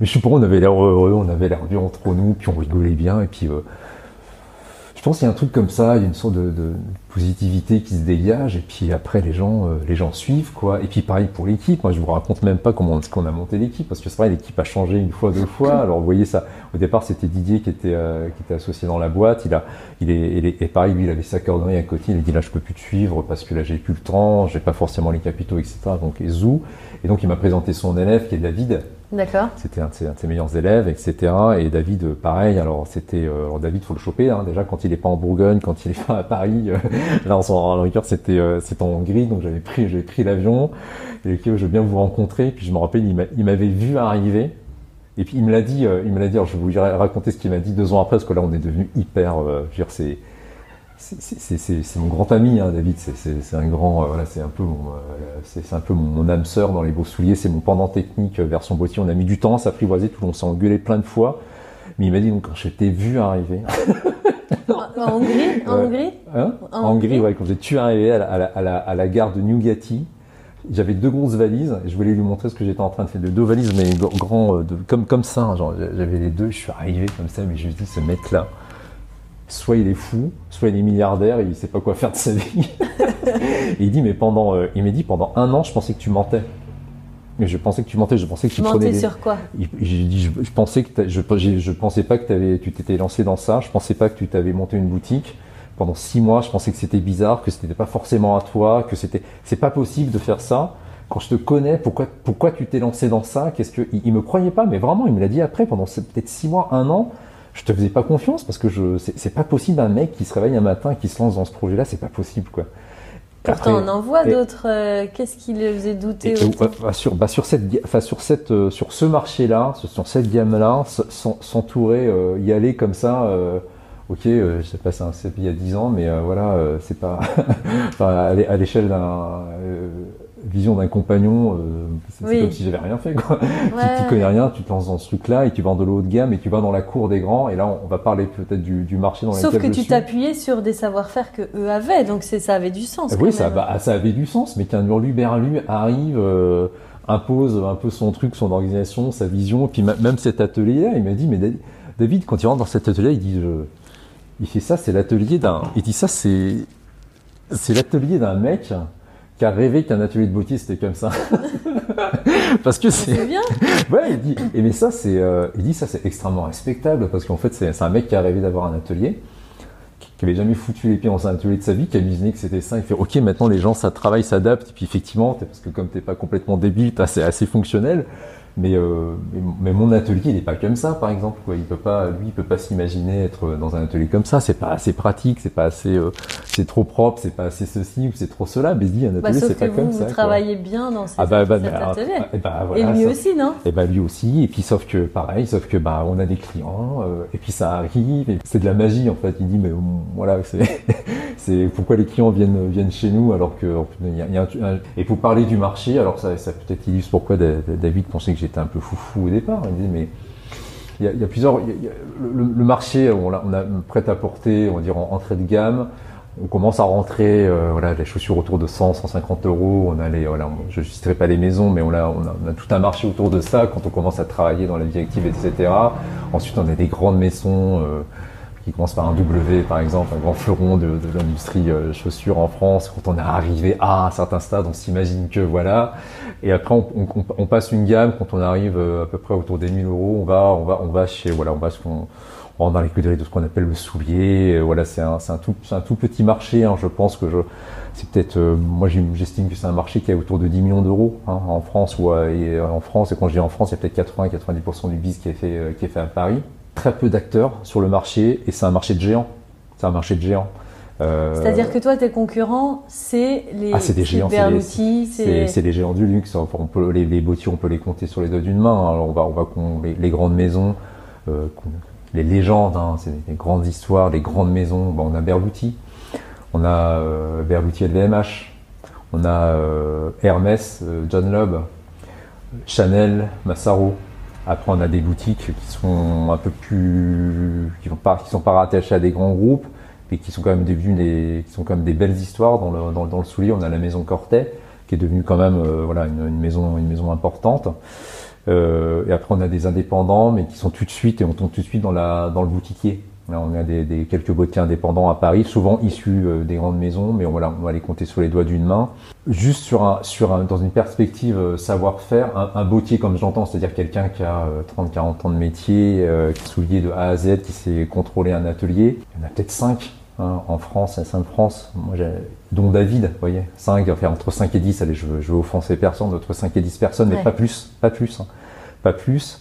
Mais je sais pas, on avait l'air heureux, on avait l'air bien entre nous, puis on rigolait bien, et puis euh, je pense qu'il y a un truc comme ça, il y a une sorte de, positivité qui se dégage, et puis après les gens, euh, les gens suivent, quoi. Et puis pareil pour l'équipe, moi je vous raconte même pas comment qu'on a monté l'équipe, parce que c'est vrai, l'équipe a changé une fois, deux fois. Alors vous voyez ça, au départ c'était Didier qui était, euh, qui était associé dans la boîte, il a, il et pareil, lui il avait sa cordonnerie à côté, il a dit là je peux plus te suivre parce que là j'ai plus le temps, j'ai pas forcément les capitaux, etc. Donc Zou, et donc il m'a présenté son élève qui est David, C'était un, de ses meilleurs élèves, etc. Et David, pareil. Alors c'était, euh, David, faut le choper. Hein, déjà quand il est pas en Bourgogne, quand il est pas à Paris. Euh, là, en son c'était, euh, en Hongrie, donc j'avais pris, j'avais pris l'avion. Et ok, je veux bien vous rencontrer. Puis je me rappelle, il m'avait vu arriver. Et puis il me l'a dit, euh, il me l'a dit. Alors je vais vous raconter ce qu'il m'a dit deux ans après, parce que là on est devenu hyper. Euh, je c'est mon grand ami, hein, David. C'est un grand, euh, voilà, c'est un peu mon, euh, c'est un peu mon, âme sœur dans les beaux souliers. C'est mon pendant technique euh, version boîtier. On a mis du temps à s'apprivoiser, tout le monde s'est engueulé plein de fois. Mais il m'a dit donc quand je t'ai vu arriver. en Hongrie, en Hongrie, hein? En Hongrie, ouais, quand tu arrivé à la, à, la, à la, gare de Newgati, j'avais deux grosses valises, et je voulais lui montrer ce que j'étais en train de faire, de deux valises, mais grands, de, comme, comme ça, hein, genre, j'avais les deux, je suis arrivé comme ça, mais je me dis, ce mec-là, soit il est fou, soit il est milliardaire et il sait pas quoi faire de sa vie. et il dit, mais pendant, euh, il m'a dit, pendant un an, je pensais que tu mentais. Je pensais que tu mentais, je pensais que tu, tu prenais. sur quoi? J'ai dit, je, pensais que je, je, pensais pas que avais, tu t'étais lancé dans ça. Je pensais pas que tu t'avais monté une boutique pendant six mois. Je pensais que c'était bizarre, que ce n'était pas forcément à toi, que c'était, c'est pas possible de faire ça. Quand je te connais, pourquoi, pourquoi tu t'es lancé dans ça? Qu'est-ce que, il, me croyait pas, mais vraiment, il me l'a dit après, pendant peut-être six mois, un an. Je te faisais pas confiance parce que je, c'est pas possible un mec qui se réveille un matin, qui se lance dans ce projet-là, c'est pas possible quoi. Pourtant, on en voit d'autres. Euh, qu'est-ce qui les faisait douter bah, sur, bah, sur, cette, enfin, sur, cette, euh, sur ce marché-là, sur cette gamme-là, s'entourer, euh, y aller comme ça. ok, j'ai passé un CP il y a 10 ans, mais voilà, c'est pas. à l'échelle d'un vision d'un compagnon, euh, c'est comme si j'avais rien fait. Quoi. tu, connais rien, tu te lances dans ce truc-là et tu vends de l'eau haut de gamme et tu vas dans la cour des grands. Et là, on, va parler peut-être du, du, marché dans Sauf que tu t'appuyais sur des savoir-faire que eux avaient, donc ça avait du sens. oui, ça, bah, ça avait du sens, mais qu'un Berlu arrive. Euh, impose un peu son truc, son organisation, sa vision, et puis même cet atelier-là, il m'a dit, mais David, quand il rentre dans cet atelier, il dit, il fait ça, c'est l'atelier d'un, il dit ça, c'est, c'est l'atelier d'un mec qui a rêvé qu'un atelier de beauté c'était comme ça. parce que c'est bien. ouais, il dit. Et mais ça c'est, euh, il dit ça c'est extrêmement respectable parce qu'en fait c'est un mec qui a rêvé d'avoir un atelier, qui avait jamais foutu les pieds dans un atelier de sa vie, qui a imaginé que c'était ça. Il fait ok maintenant les gens ça travaille, s'adaptent. Et puis effectivement, parce que comme t'es pas complètement débile, c'est assez fonctionnel. Euh, mais, mais, mon atelier, il n'est pas comme ça, par exemple. Quoi. Il peut pas, lui, il peut pas s'imaginer être dans un atelier comme ça. C'est pas assez pratique, c'est pas assez, euh, c'est trop propre, c'est pas assez ceci ou c'est trop cela. Mais il dit un bah, atelier, c'est pas comme ça. Vous travaillez bien dans ces, ah bah, bah, cet atelier. Et, bah, voilà, et lui aussi, non? Et bah lui aussi. Et puis sauf que pareil, sauf que bah on a des clients. Euh, et puis ça arrive. C'est de la magie en fait. Il dit mais voilà, c'est, c'est pourquoi les clients viennent viennent chez nous alors que y a, un, et pour parler du marché, alors ça, ça peut-être illustre pourquoi David pensait que j'étais un peu foufou au départ. Il disait, mais il y, a, plusieurs. le, marché, on a, prêt à porter, on va dire en entrée de gamme. On commence à rentrer, euh, voilà, les chaussures autour de 100, 150 euros. On a les, voilà, je ne citerai pas les maisons, mais on a, on a, tout un marché autour de ça quand on commence à travailler dans la directive, etc. Ensuite, on a des grandes maisons. Euh, qui commence par un W par exemple, un grand fleuron de, de l'industrie euh, chaussures en France. Quand on est arrivé à un certain stade, on s'imagine que voilà. Et après, on, on, on, passe une gamme. Quand on arrive euh, à peu près autour des 1000 euros, on va, on va, on va chez voilà, on va ce qu'on on rentre dans les de ce qu'on appelle le soulier. Voilà, c'est un, un, tout, un tout petit marché. Hein, je pense que je, c'est peut-être, euh, moi j'estime que c'est un marché qui est autour de 10 millions d'euros hein, en France ou et en France. Et quand je dis en France, il y a peut-être 80-90% du biz qui est fait, qui est fait à Paris très peu d'acteurs sur le marché et c'est un marché de géants. C'est un marché de géants. Euh, C'est-à-dire que toi, tes concurrents, c'est les ah, c'est des géants, c'est des géants du luxe. on peut, les, les on peut les compter sur les doigts d'une main. Alors on va, on va les, grandes maisons, euh, les légendes, hein, c'est des grandes histoires, les grandes maisons. On a Berluti, on a euh, Berluti LVMH, on a euh, Hermès, John Loeb, Chanel, Massaro. Après, on a des boutiques qui sont un peu plus, qui, qui sont pas rattachées à des grands groupes, mais qui sont quand même devenues des, qui sont quand même des belles histoires dans le, dans, dans le soulier. On a la maison Cortet, qui est devenue quand même, euh, voilà, une, une, maison, une maison importante. Euh, et après, on a des indépendants, mais qui sont tout de suite et on tombe tout de suite dans la, dans le boutiquier on a des, des, quelques boutiques indépendants à Paris, souvent issus euh, des grandes maisons, mais on, voilà, on va les compter sur les doigts d'une main. Juste sur un, sur un, dans une perspective euh, savoir-faire, un, un bottier comme j'entends, c'est-à-dire quelqu'un qui a 30-40 euh, ans de métier, qui est soulié de A à Z, qui sait contrôler un atelier. Il y en a peut-être 5 hein, en France, à Sainte-France, dont David, vous voyez, 5, enfin entre 5 et 10, allez, je veux, je veux offenser personne, entre 5 et 10 personnes, mais pas plus, pas plus, hein, pas plus.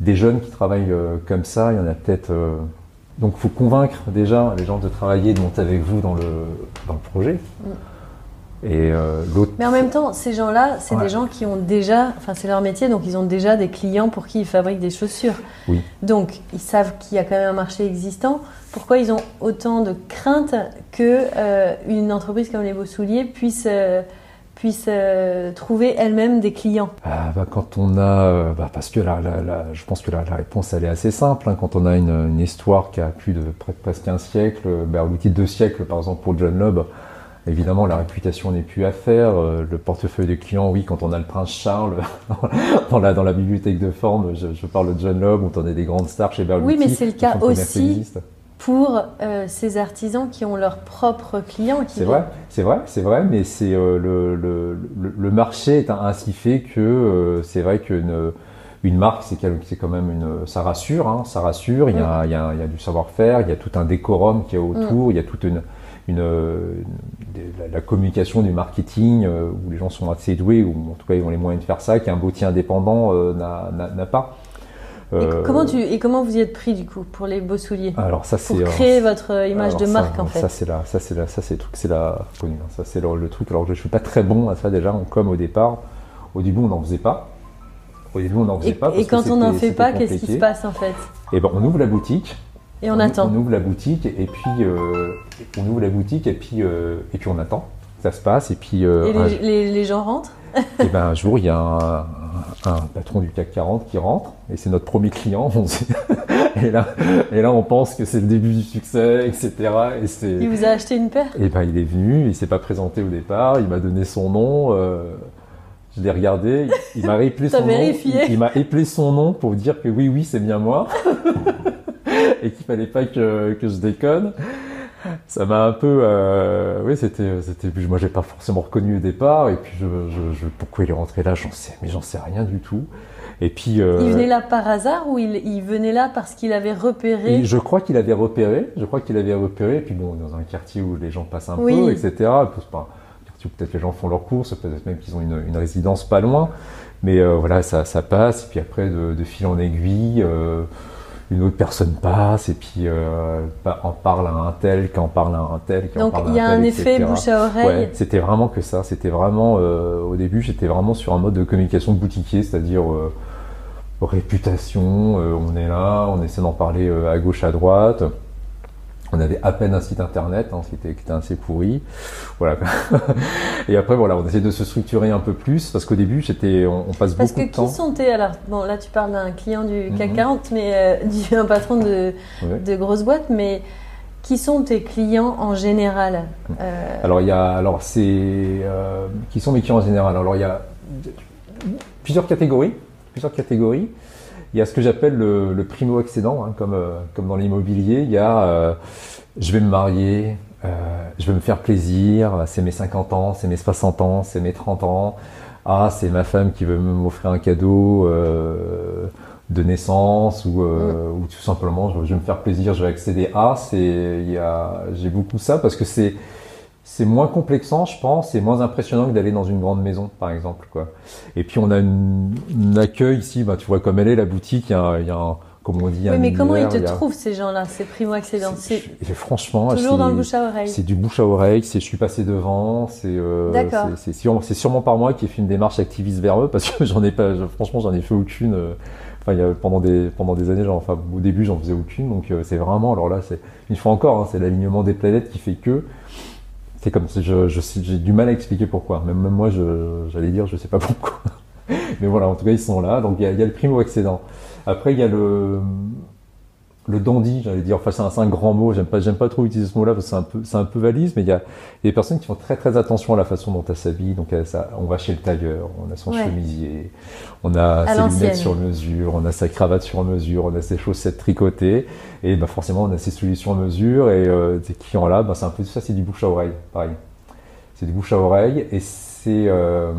Des jeunes qui travaillent comme ça, il y en a peut-être donc il faut convaincre déjà les gens de travailler, de monter avec vous dans le, dans le projet. Mm. Et euh, l'autre. Mais en même temps, ces gens-là, c'est des gens qui ont déjà, enfin c'est leur métier, donc ils ont déjà des clients pour qui ils fabriquent des chaussures. Oui. Donc ils savent qu'il y a quand même un marché existant. Pourquoi ils ont autant de crainte que euh, une entreprise comme les Beaux Souliers puisse euh, puisse euh, trouver elle-même des clients ah, bah, Quand on a, euh, bah, parce que là, je pense que la, réponse elle est assez simple. Hein. quand on a une, histoire qui a plus de presque un siècle, bah, l'outil de deux siècles par exemple pour John Loeb, Évidemment, la réputation n'est plus à faire. Le portefeuille de clients, oui, quand on a le prince Charles dans, la, dans la bibliothèque de forme, je, parle de John Lobb, on a des grandes stars chez Berluti. Oui, mais c'est le cas aussi pour euh, ces artisans qui ont leurs propres clients. C'est vrai, c'est vrai, c'est vrai, mais c'est euh, le, le, le, marché est ainsi fait que euh, c'est vrai qu'une une marque, c'est quand même une, ça rassure, hein, ça rassure. Il y, a, mm. il, y a, il y a du savoir-faire, il y a tout un décorum qui est autour, mm. il y a toute une, une, la, communication du marketing où les gens sont assez doués, ou en tout cas ils ont les moyens de faire ça, qu'un boutier indépendant n'a pas. Et euh, comment, tu, et comment vous y êtes pris du coup pour les beaux souliers Alors ça c'est pour créer votre image de marque en fait. Ça c'est là, ça c'est là, ça c'est truc, c'est la hein. Ça c'est le, truc. Alors je suis pas très bon à ça déjà, comme au départ. Au début on n'en faisait pas. Au début on n'en faisait pas. et quand on n'en fait pas, qu'est-ce qui se passe en fait Et eh ben on ouvre la boutique. Et on, attend. On ouvre la boutique et puis euh, on ouvre la boutique et puis euh, et puis on attend. Ça se passe et puis. et les, les, les gens rentrent? Et eh ben un jour, il y a un, patron du CAC 40 qui rentre, et c'est notre premier client. et, là, et là, on pense que c'est le début du succès, etc. Et il vous a acheté une paire? Et eh ben il est venu, il s'est pas présenté au départ, il m'a donné son nom. Euh, je l'ai regardé, il, m'a réplé son nom. Il, m'a éplé son nom pour dire que oui, oui, c'est bien moi. et qu'il fallait pas que, que je déconne ça m'a un peu, euh, oui, c'était, c'était, moi j'ai pas forcément reconnu au départ, et puis je, je, pourquoi il est rentré là, j'en sais, mais j'en sais rien du tout. Et puis, euh, il venait là par hasard ou il, il venait là parce qu'il avait repéré? Je crois qu'il avait repéré. Je crois qu'il avait repéré. Et puis bon, dans un quartier où les gens passent un peu, etc. Peut-être les gens font leurs courses, peut-être même qu'ils ont une, une, résidence pas loin. Mais euh, voilà, ça, ça passe. Et puis après, de, de fil en aiguille. Euh, une autre personne passe et puis euh, on parle à un tel, qui en parle à un tel, qui Donc il y a un, effet bouche à oreille. Ouais, c'était vraiment que ça. C'était vraiment euh, au début, j'étais vraiment sur un mode de communication boutiquier, c'est-à-dire euh, réputation. Euh, on est là, on essaie d'en parler euh, à gauche, à droite. On avait à peine un site internet, hein, qui, était, qui, était, assez pourri. Voilà. et après, voilà, on essaie de se structurer un peu plus parce qu'au début, j'étais, on, passe beaucoup de temps. Parce que qui sont tes alors Bon, là, tu parles d'un client du CAC 40, mhm. mais euh, du, un patron de, de grosses boîtes, mais qui sont tes clients en général euh... Alors, il y a, alors c'est, euh, qui sont mes clients en général? Alors, il y a plusieurs catégories, plusieurs catégories. Il y a ce que j'appelle le, primo accédant, hein, comme, euh, comme dans l'immobilier. Il y a euh, je vais me marier, euh, je vais me faire plaisir, c'est mes 50 ans, c'est mes 60 ans, c'est mes 30 ans. Ah, c'est ma femme qui veut m'offrir un cadeau de naissance ou, mm. ou tout simplement je, je, vais me faire plaisir, je vais accéder à. C'est, j'ai beaucoup ça parce que c'est c'est moins complexant, je pense, c'est moins impressionnant que d'aller dans une grande maison, par exemple. Quoi. Et puis on a un accueil ici, bah, tu vois comme elle est la boutique, il y a, il y a un, comme on dit, oui, mais comment ils te trouvent ces gens-là, ces primo-accédants? Franchement, toujours dans le bouche à oreille. C'est du bouche à oreille, c'est je suis passé devant, c'est euh, c'est sûrement, sûrement par moi qui ai fait une démarche activiste vers eux parce que j'en ai pas, franchement, j'en ai fait aucune. Euh, enfin, il y a, pendant des pendant des années, genre, enfin, au début, j'en faisais aucune, donc euh, c'est vraiment, alors là, c'est une fois encore, hein, c'est l'alignement des planètes qui fait que c'est comme si je, j'ai du mal à expliquer pourquoi. Même, moi, j'allais dire, je sais pas pourquoi. Mais voilà, en tout cas, ils sont là. Donc il y a, il y a le primo excédent. Après, il y a le le dandy, j'allais dire, enfin c'est un, grand mot, j'aime pas, j'aime pas trop utiliser ce mot-là parce que c'est un peu, c'est un peu valise, mais il y a des personnes qui font très très attention à la façon dont elle s'habille. Donc ça, on va chez le tailleur, on a son chemisier, on a ses lunettes sur mesure, on a sa cravate sur mesure, on a ses chaussettes tricotées, et bah forcément on a ses solutions à mesure. Et euh, ces clients-là, bah, c'est un peu ça, c'est du bouche à oreille, pareil. C'est du bouche à oreille et c'est euh,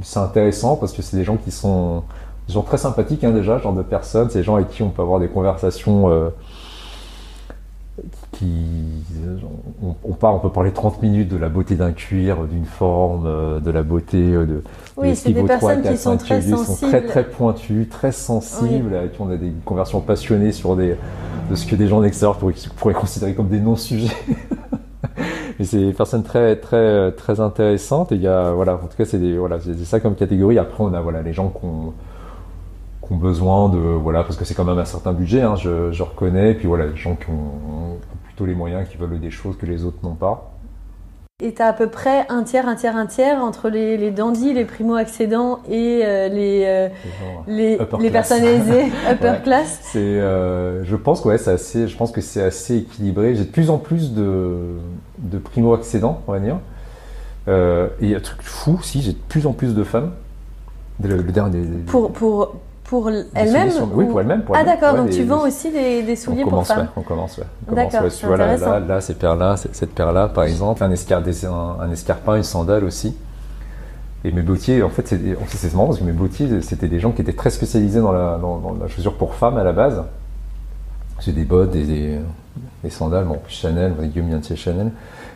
c'est intéressant parce que c'est des gens qui sont des gens très sympathiques hein, déjà, genre de personnes, des gens avec qui on peut avoir des conversations euh, qui on, on, on peut parler 30 minutes de la beauté d'un cuir, d'une forme, euh, de la beauté euh, de, oui, c'est des personnes qui sont très sensibles, sont très très pointues, très sensibles, avec qui on a des conversions passionnées sur des de ce que des gens d'extérieur pourraient, pourraient considérer comme des non-sujets. Mais c'est des personnes très très très intéressantes et il y a voilà en tout cas c'est des voilà c'est ça comme catégorie. Après on a voilà les gens qu'on qui ont besoin de voilà parce que c'est quand même un certain budget hein, je, je, reconnais puis voilà les gens qui ont, plutôt les moyens qui veulent des choses que les autres n'ont pas et tu as à peu près un tiers, un tiers, un tiers entre les, les dandys, les primo-accédants et euh, les, euh, les, les, personnes aisées, upper class. C'est, euh, je pense que ouais, c'est assez, je pense que c'est assez équilibré. J'ai de plus en plus de, de primo-accédants, on va dire. Euh, et un truc fou, si j'ai de plus en plus de femmes. Le, dernier, pour, pour, pour elle-même Oui, pour elle-même. ah d'accord, donc tu vends aussi des, des souliers pour femmes On commence, ouais. D'accord, tu vois, là, là, là, ces paires-là, cette paire-là, par exemple, un, escar, un, escarpin, une sandale aussi. Et mes bottiers, en fait, c'est marrant parce que mes bottiers, c'était des gens qui étaient très spécialisés dans la, dans, la chaussure pour femmes à la base. J'ai des bottes, des, des, sandales, bon, Chanel, Guillaume vient de Chanel.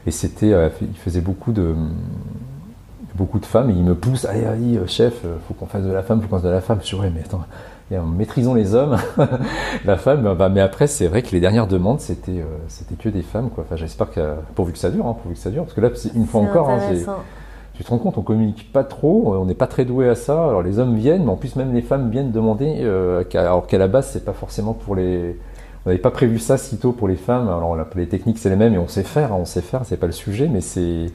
Et c'était, euh, il faisait beaucoup de, beaucoup de femmes et ils me poussent, allez, allez, euh, chef, euh, faut qu'on fasse de la femme, faut qu'on fasse de la femme. Je dis, ouais, mais attends, maîtrisons les hommes, la femme, bah, mais après, c'est vrai que les dernières demandes, c'était, c'était que des femmes, quoi. Enfin, j'espère que, pourvu que ça dure, hein, pourvu que ça dure, parce que là, une fois encore, hein, tu te rends compte, on communique pas trop, on n'est pas très doué à ça. Alors les hommes viennent, mais en plus même les femmes viennent demander, euh, alors qu'à la base c'est pas forcément pour les, on n'avait pas prévu ça si tôt pour les femmes. Alors les techniques c'est les mêmes et on sait faire, hein, on sait faire, c'est pas le sujet, mais c'est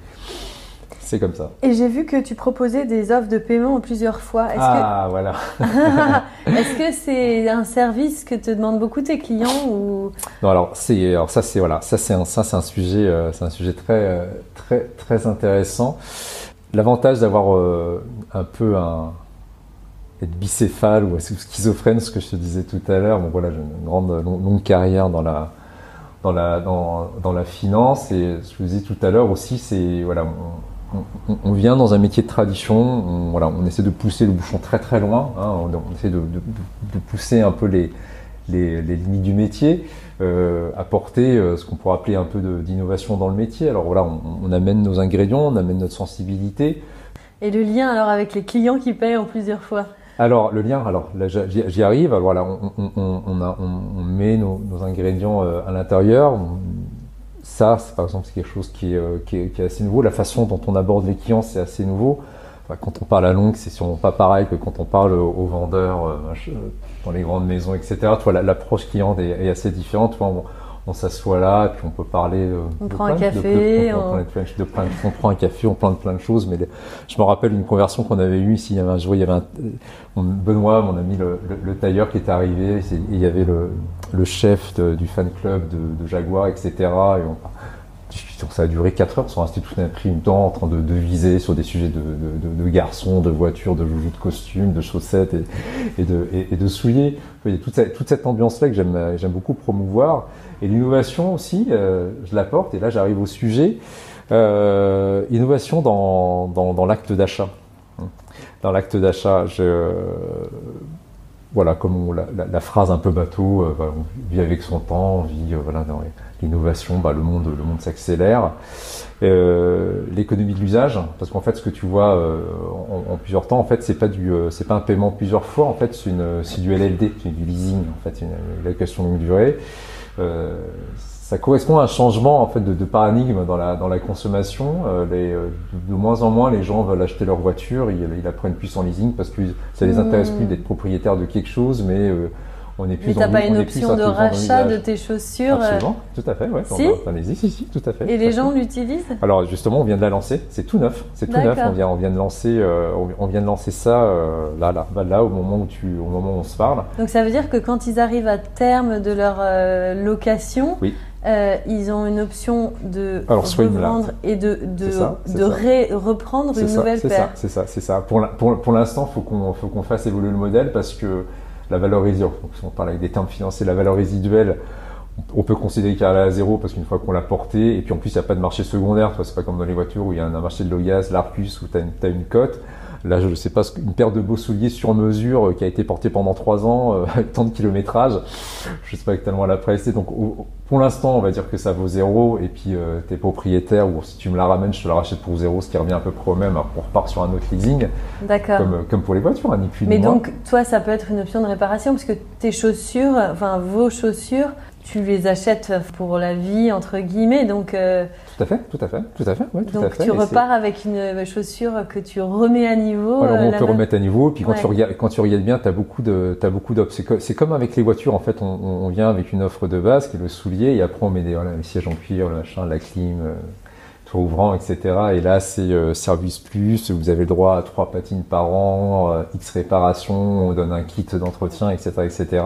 c'est comme ça. Et j'ai vu que tu proposais des offres de paiement plusieurs fois. ah, voilà. Est-ce que c'est un service que te demandent beaucoup tes clients ou Non, alors c'est alors ça c'est voilà, ça c'est un ça c'est un sujet euh, c'est un sujet très euh, très très intéressant. L'avantage d'avoir euh, un peu un être bicéphale ou schizophrène, ce que je te disais tout à l'heure. Bon voilà, j'ai une grande longue carrière dans la dans la dans, dans la finance et ce que je disais tout à l'heure aussi, c'est voilà, on, on, vient dans un métier de tradition, on, voilà, on essaie de pousser le bouchon très très loin, hein, on, essaie de, de, de, pousser un peu les les, les limites du métier, euh, apporter euh, ce qu'on pourrait appeler un peu d'innovation dans le métier. Alors voilà, on, amène nos ingrédients, on amène notre sensibilité. Et le lien alors avec les clients qui payent en plusieurs fois? Alors le lien, alors là j'y arrive. Alors voilà, on, a, met nos, nos ingrédients euh, à l'intérieur. Ça, par exemple, c'est quelque chose qui est, euh, qui, est, assez nouveau. La façon dont on aborde les clients, c'est assez nouveau. quand on parle à longue, c'est sûrement pas pareil que quand on parle aux vendeurs dans les grandes maisons, etc. L'approche client est, assez différente. On s'assoit là, puis on peut parler. on prend un café. on... prend un café, on plante plein de choses. Mais je me rappelle une conversion qu'on avait eue ici. Il y avait un jour, il y avait un, Benoît, mon ami, le, le, tailleur qui est arrivé. Et il y avait le, le chef du fan club de, de Jaguar, etc. Et on, ça a duré 4 heures, on sont restés tout un pris une temps en train de, viser sur des sujets de, garçons, de voitures, de joujoux de costumes, de chaussettes et, de, souliers. Il y toute cette, toute ambiance-là que j'aime beaucoup promouvoir. Et l'innovation aussi, euh, je l'apporte, et là j'arrive au sujet, euh, innovation dans l'acte d'achat. Dans l'acte d'achat, je voilà, comme la, la, phrase un peu bateau, euh, on vit avec son temps, on vit euh, voilà, dans l'innovation, bah, le monde, le monde s'accélère. Euh, l'économie de l'usage, parce qu'en fait, ce que tu vois en, en, plusieurs temps, en fait, c'est pas du, c'est pas un paiement plusieurs fois, en fait, c'est une, c'est du LLD, c'est du leasing, en fait, une, une location longue durée ça correspond à un changement en fait de, de paradigme dans la dans la consommation. Euh, les, euh, de, moins en moins, les gens veulent acheter leur voiture, ils, ils la prennent plus en leasing parce que ça les intéresse plus mmh. d'être propriétaire de quelque chose, mais euh, on est plus Mais t'as pas une option de rachat de tes chaussures euh, Absolument, tout à fait, ouais. Si si, si, tout à fait. Et les gens l'utilisent? Alors justement, on vient de la lancer, c'est tout neuf, c'est tout neuf. On vient, on vient de lancer, euh, on vient de lancer ça euh, là, là, bah, là, au moment où tu, au moment où on se parle. Donc ça veut dire que quand ils arrivent à terme de leur location, oui. Euh, ils ont une option de Alors, revendre et de, de, de reprendre une nouvelle paire. C'est ça, c'est ça. Pour, pour, pour l'instant, il faut qu'on fasse évoluer le modèle parce que la valeur résiduelle, si on parle avec des termes financiers, la valeur résiduelle, on peut considérer qu'elle est à zéro parce qu'une fois qu'on l'a portée, et puis en plus il n'y a pas de marché secondaire, c'est pas comme dans les voitures où il y a un marché de l'OIAS, l'Arcus, où tu as, une cote. Là, je ne sais pas, une paire de beaux souliers sur mesure euh, qui a été portée pendant trois ans, euh, avec tant de kilométrage. Je ne sais pas tellement la presse. Donc, pour l'instant, on va dire que ça vaut zéro. Et puis, euh, tu es propriétaire, ou si tu me la ramènes, je te la rachète pour zéro, ce qui revient à peu près au même. on repart sur un autre leasing. D'accord. Comme, comme pour les voitures, hein, ni plus Mais donc, toi, ça peut être une option de réparation, parce que tes chaussures, enfin, vos chaussures, tu les achètes pour la vie entre guillemets donc euh, tout à fait tout à fait tout à fait tout donc à fait. tu repars avec une chaussure que tu remets à niveau Alors, on peut remettre à niveau puis quand tu regardes quand tu regardes bien tu as beaucoup de as beaucoup d'offres c'est comme, avec les voitures en fait on, on, vient avec une offre de base qui est le soulier et après on met des voilà, les sièges en cuir le machin la clim euh, ouvrant, etc. Et là, c'est euh, service plus, vous avez le droit à trois patines par an, euh, X réparations, on donne un kit d'entretien, etc., etc.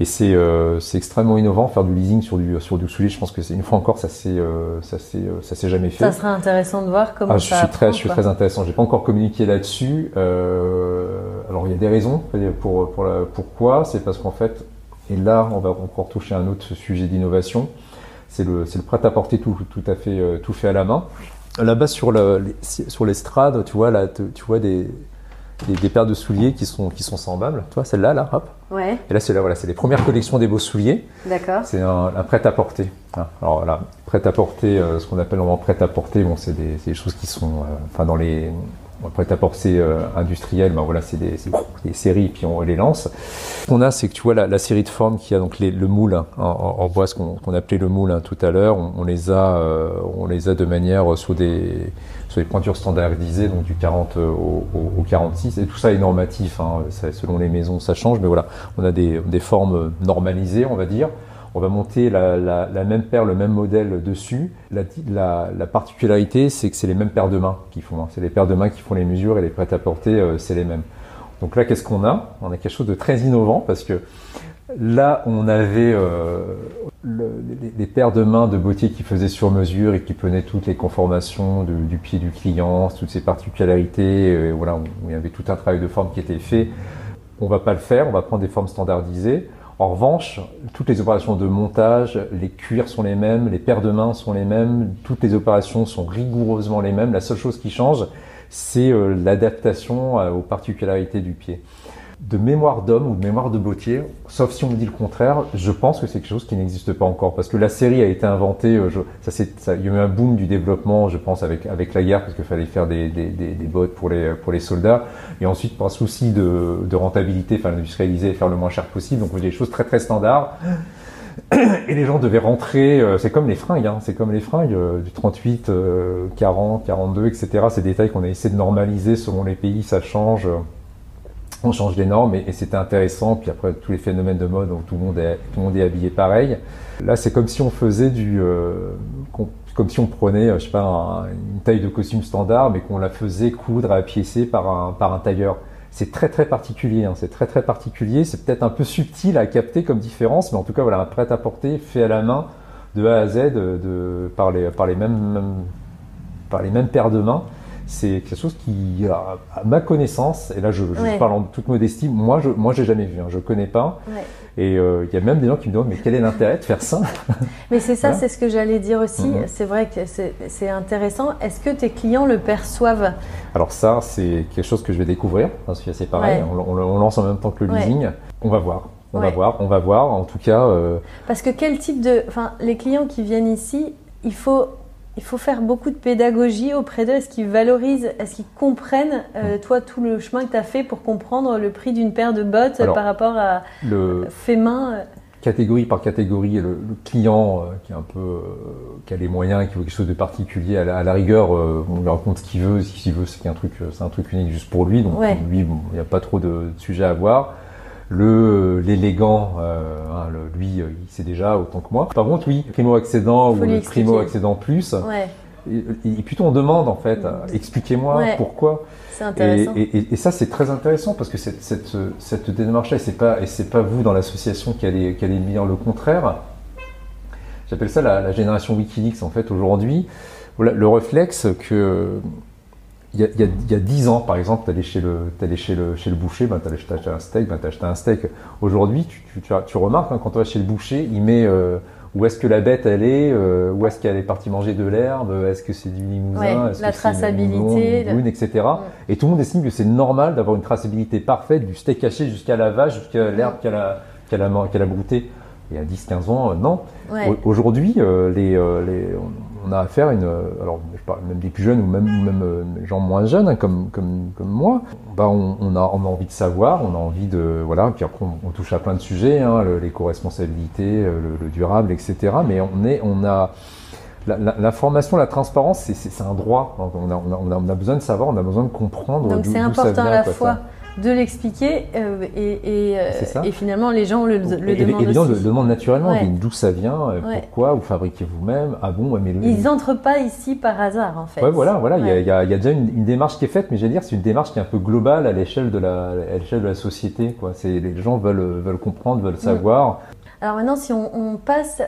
Et c'est euh, c'est extrêmement innovant faire du leasing sur du sur du soulier. Je pense que c'est une fois encore, ça s'est ça s'est ça s'est jamais fait. Ça sera intéressant de voir comment ah, ça. Je suis très je suis très intéressant. J'ai pas encore communiqué là-dessus. alors il y a des raisons pour pour la, pourquoi. C'est parce qu'en fait, et là, on va encore toucher un autre sujet d'innovation c'est le, le prêt-à-porter tout, tout à fait, euh, tout fait à la main. Là-bas, sur, le, sur l'estrade, tu vois, là, tu, vois des, des, paires de souliers qui sont, qui sont semblables. Tu vois, celle-là, là, hop. Ouais. Et là, c'est là, voilà, c'est les premières collections des beaux souliers. D'accord. C'est un, prêt-à-porter. Hein. Alors là, prêt-à-porter, euh, ce qu'on appelle normalement prêt-à-porter, bon, c'est des, des, choses qui sont, euh, enfin, dans les, prêt-à-porter euh, industriel, ben voilà, c'est des, des, séries, puis on les lance. Ce qu'on a, c'est que tu vois la, la, série de formes qui a donc les, le moule hein, en, en, bois, ce qu'on appelait le moule hein, tout à l'heure, on, on, les a, euh, on les a de manière euh, sur des sur pointures standardisées, donc du 40 au, au, au 46, et tout ça est normatif, hein, ça, selon les maisons ça change, mais voilà, on a des, des formes normalisées, on va dire. On va monter la, même paire, le même modèle dessus. La, la particularité, c'est que c'est les mêmes paires de mains qui font. Hein. C'est les paires de mains qui font les mesures et les prêts à porter, euh, c'est les mêmes. Donc là, qu'est-ce qu'on a? On a quelque chose de très innovant parce que là, on avait euh, le, les, paires de mains de Bottier qui faisaient sur mesure et qui prenaient toutes les conformations du, pied du client, toutes ses particularités. Voilà, il y avait tout un travail de forme qui était fait. On va pas le faire, on va prendre des formes standardisées. En revanche, toutes les opérations de montage, les cuirs sont les mêmes, les paires de mains sont les mêmes, toutes les opérations sont rigoureusement les mêmes. La seule chose qui change, c'est euh, l'adaptation euh, aux particularités du pied de mémoire d'homme ou de mémoire de bottier, sauf si on me dit le contraire, je pense que c'est quelque chose qui n'existe pas encore. Parce que la série a été inventée, euh, ça, ça, il y a eu un boom du développement, je pense, avec, avec la guerre, parce qu'il fallait faire des, des, bottes pour les, pour les soldats. Et ensuite, par souci de, de rentabilité, enfin, et faire le moins cher possible. Donc, on des choses très, très standards. Et les gens devaient rentrer, euh, c'est comme les fringues, hein, c'est comme les fringues euh, du 38, 40, 42, etc. Ces détails qu'on a essayé de normaliser selon les pays, ça change on change les normes et, c'était intéressant. Puis après, tous les phénomènes de mode, donc tout le monde est, tout le monde est habillé pareil. Là, c'est comme si on faisait du, euh, comme si on prenait, je sais pas, une taille de costume standard, mais qu'on la faisait coudre à piécer par un, par un tailleur. C'est très très particulier, hein, c'est très très particulier. C'est peut-être un peu subtil à capter comme différence, mais en tout cas, voilà, un prêt-à-porter fait à la main de A à Z, de, par les, par les mêmes, par les mêmes paires de mains c'est quelque chose qui, à ma connaissance, et là je, je parle en toute modestie, moi je moi j'ai jamais vu, hein, je connais pas. Ouais. Et euh, il y a même des gens qui me demandent mais quel est l'intérêt de faire ça? Mais c'est ça, c'est ce que j'allais dire aussi. Mhm. C'est vrai que c'est intéressant. Est-ce que tes clients le perçoivent? Alors ça, c'est quelque chose que je vais découvrir. Parce que c'est pareil, on, on, on, lance en même temps que le leasing. On va voir. On va voir, on va voir. En tout cas. Euh... Parce que quel type de, enfin, les clients qui viennent ici, il faut il faut faire beaucoup de pédagogie auprès d'eux. Est-ce qu'ils valorisent, est-ce qu'ils comprennent, euh, mm. toi, tout le chemin que tu as fait pour comprendre le prix d'une paire de bottes par rapport à le fait main euh? Catégorie par catégorie, le, le client euh, qui, est un peu, qui a les moyens, qui veut quelque chose de particulier, à la, rigueur, on lui raconte ce qu'il veut. Ce qu'il veut, c'est un truc, c'est un truc unique juste pour lui. Donc lui, il n'y a pas trop de, de sujets à voir le l'élégant, euh, hein, lui, euh, il sait déjà autant que moi. Par contre, oui, primo accédant ou le primo accédant plus. Ouais. Et, puis on demande en fait, expliquez-moi pourquoi. C'est intéressant. Et, et, ça c'est très intéressant parce que cette, cette, cette démarche-là, et c'est pas et c'est pas vous dans l'association qui allez qui allez me dire le contraire. J'appelle ça la, la, génération WikiLeaks en fait aujourd'hui. Le réflexe que il y, a, il, y a, 10 ans, par exemple, tu allais chez le, allais chez le, chez le boucher, ben, tu allais acheter un steak, ben, tu acheté un steak. Aujourd'hui, tu, tu, tu, remarques, hein, quand tu vas chez le boucher, il met euh, où est-ce que la bête elle est, euh, où est-ce qu'elle est partie manger de l'herbe, est-ce que c'est du limousin, est-ce la traçabilité, une, etc. Et tout le monde estime que c'est normal d'avoir une traçabilité parfaite du steak haché jusqu'à la vache, jusqu'à l'herbe qu'elle a, qu'elle a, qu'elle a brouté. Il y a 10-15 ans, euh, non. Aujourd'hui, les, les on a affaire à une. Alors, je parle même des plus jeunes ou même, même euh, gens moins jeunes, hein, comme, comme, comme moi. Bah, on, on, a, on a envie de savoir, on a envie de. Voilà, puis après, on, touche à plein de sujets, hein, l'éco-responsabilité, euh, le, le, durable, etc. Mais on, est, on a. L'information, la, la, transparence, c'est un droit. On a, on, a, on a, besoin de savoir, on a besoin de comprendre. Donc c'est important à la fois de l'expliquer euh, et, et, finalement les gens le, le et, demandent. Et les gens le demandent naturellement, d'où ça vient, pourquoi, vous fabriquez vous-même, ah bon, mais Ils n'entrent pas ici par hasard en fait. Ouais, voilà, voilà, il y, a, déjà une, démarche qui est faite, mais j'allais dire, c'est une démarche qui est un peu globale à l'échelle de la, l'échelle de la société, quoi. C'est, les gens veulent, veulent comprendre, veulent mm. savoir. Alors maintenant, si on, passe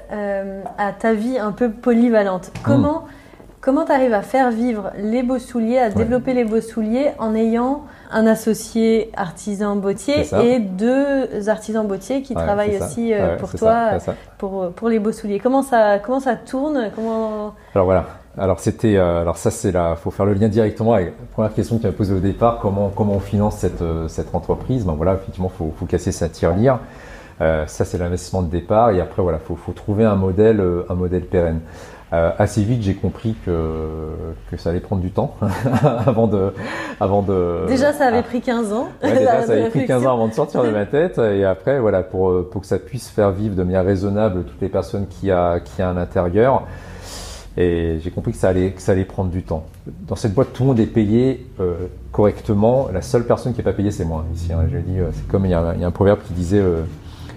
à ta vie un peu polyvalente, comment mm. Comment tu arrives à faire vivre les beaux souliers, à développer les beaux souliers en ayant un associé artisan bottier et deux artisans bottiers qui travaillent aussi euh, pour toi, pour, pour les beaux souliers. Comment ça, comment ça tourne? Comment... Alors voilà. Alors c'était, euh, alors ça c'est là, faut faire le lien directement avec la première question que tu m'as posée au départ, comment comment on finance cette euh, cette entreprise? Ben voilà, effectivement, faut faut casser sa tirelire. ça c'est l'investissement de départ. Et après voilà, faut faut trouver un modèle un modèle pérenne. Euh, assez vite, j'ai compris que, que ça allait prendre du temps avant de, avant de. Déjà, ça avait pris 15 ans. déjà, ça avait pris 15 ans avant de sortir de ma tête. Et après, voilà, pour, pour que ça puisse faire vivre de manière raisonnable toutes les personnes qui a, qui a à l'intérieur. Et j'ai compris que ça allait, que ça allait prendre du temps. Dans cette boîte, tout le monde est payé euh, correctement. La seule personne qui n'est pas payée, c'est moi ici. Hein. Je dis, euh, c'est comme il y, a, il y, a, un proverbe qui disait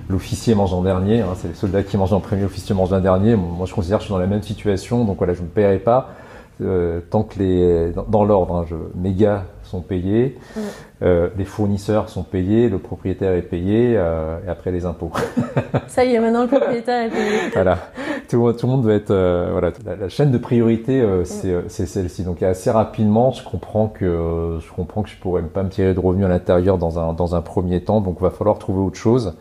l'officier mange en dernier. Hein, c'est les soldats qui mangent en premier, l'officier mange en dernier. Moi, je considère que je suis dans la même situation, donc voilà, je ne paierai pas euh, tant que les dans, l'ordre. Hein, mes gars sont payés, mm. euh, les fournisseurs sont payés, le propriétaire est payé, euh, et après les impôts. Ça y est, maintenant le propriétaire est payé. voilà, tout, tout, le monde doit être voilà. La, chaîne de priorité, mm. c'est celle-ci. Donc assez rapidement, je comprends que je comprends que je pourrais pas me tirer de revenus à l'intérieur dans un dans un premier temps, donc il va falloir trouver autre chose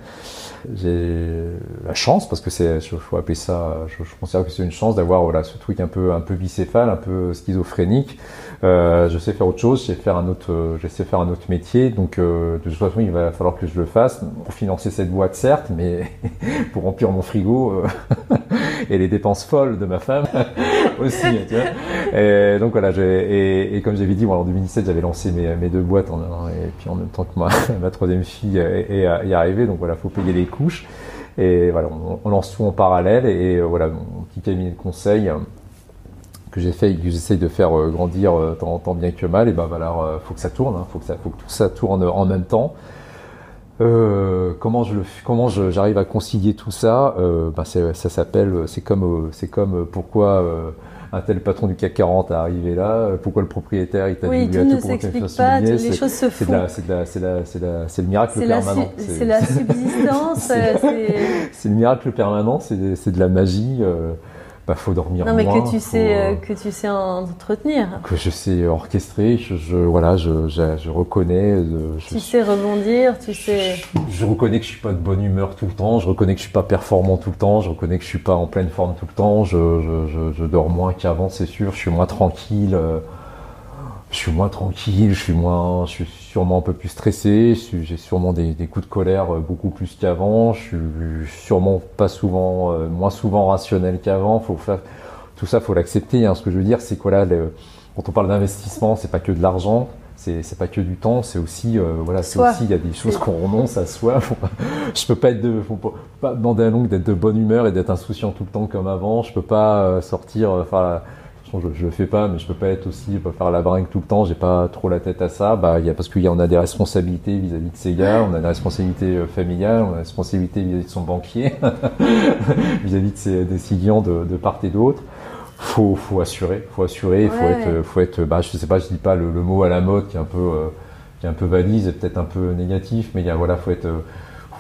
j'ai la chance parce que c'est, je faut appeler ça, je, considère que c'est une chance d'avoir voilà ce truc un peu un peu bicéphale, un peu schizophrénique. Euh, je sais faire autre chose, je sais faire un autre, euh, je sais faire un autre métier. Donc euh, de toute façon, il va falloir que je le fasse pour financer cette boîte certes, mais pour remplir mon frigo euh, et les dépenses folles de ma femme aussi. Tu vois et donc voilà, et, et, comme j'avais dit, bon, en 2017, j'avais lancé mes, deux boîtes en, et puis en même temps que ma, ma troisième fille est, arrivée. Donc voilà, faut payer les couches. Et voilà, on, lance tout en parallèle. Et, voilà, mon petit cabinet de conseil euh, que j'ai fait que j'essaye de faire euh, grandir euh, tant, bien que mal, et ben voilà, faut que ça tourne, hein, faut que tout ça tourne en même temps. Comment je le, comment j'arrive à concilier tout ça ben Ça s'appelle, c'est comme, c'est comme pourquoi un tel patron du CAC 40 a arrivé là, pourquoi le propriétaire il t'a oui, dit tout ne s'explique pas, les choses se font. C'est le miracle permanent. C'est la, subsistance. c'est le miracle permanent, c'est de la magie. Euh, bah, faut dormir non, mais que tu sais euh, que tu sais entretenir. Que je sais orchestrer, je, voilà, je, je, reconnais. Euh, tu sais rebondir, tu sais. Je, reconnais que je suis pas de bonne humeur tout le temps, je reconnais que je suis pas performant tout le temps, je reconnais que je suis pas en pleine forme tout le temps, je, dors moins qu'avant, c'est sûr, je suis moins tranquille. Euh, je suis moins tranquille, je suis moins, je suis sûrement un peu plus stressé, j'ai sûrement des, coups de colère euh, beaucoup plus qu'avant, je suis sûrement pas souvent, euh, moins souvent rationnel qu'avant. Faut faire tout ça, faut l'accepter. Hein. Ce que je veux dire, c'est que là, quand on parle d'investissement, c'est pas que de l'argent, c'est pas que du temps, c'est aussi, euh, voilà, c'est aussi, il y a des choses qu'on renonce à soi. je peux pas être de, faut pas demander à l'oncle d'être de bonne humeur et d'être insouciant tout le temps comme avant. Je peux pas sortir, enfin je, je le fais pas, mais je peux pas être aussi, pas faire la bringue tout le temps. J'ai pas trop la tête à ça. Bah, il y a parce qu'il y a, on a des responsabilités vis-à-vis de ses gars, on a des responsabilités euh, familiales, on a des responsabilités vis-à-vis de son banquier, vis-à-vis de ses décisions de, de part et d'autre. Faut, faut assurer, faut assurer, faut être, faut être, bah, je sais pas, je dis pas le, le mot à la mode qui est un peu, euh, qui est un peu valise et peut-être un peu négatif, mais il y a, voilà, faut être,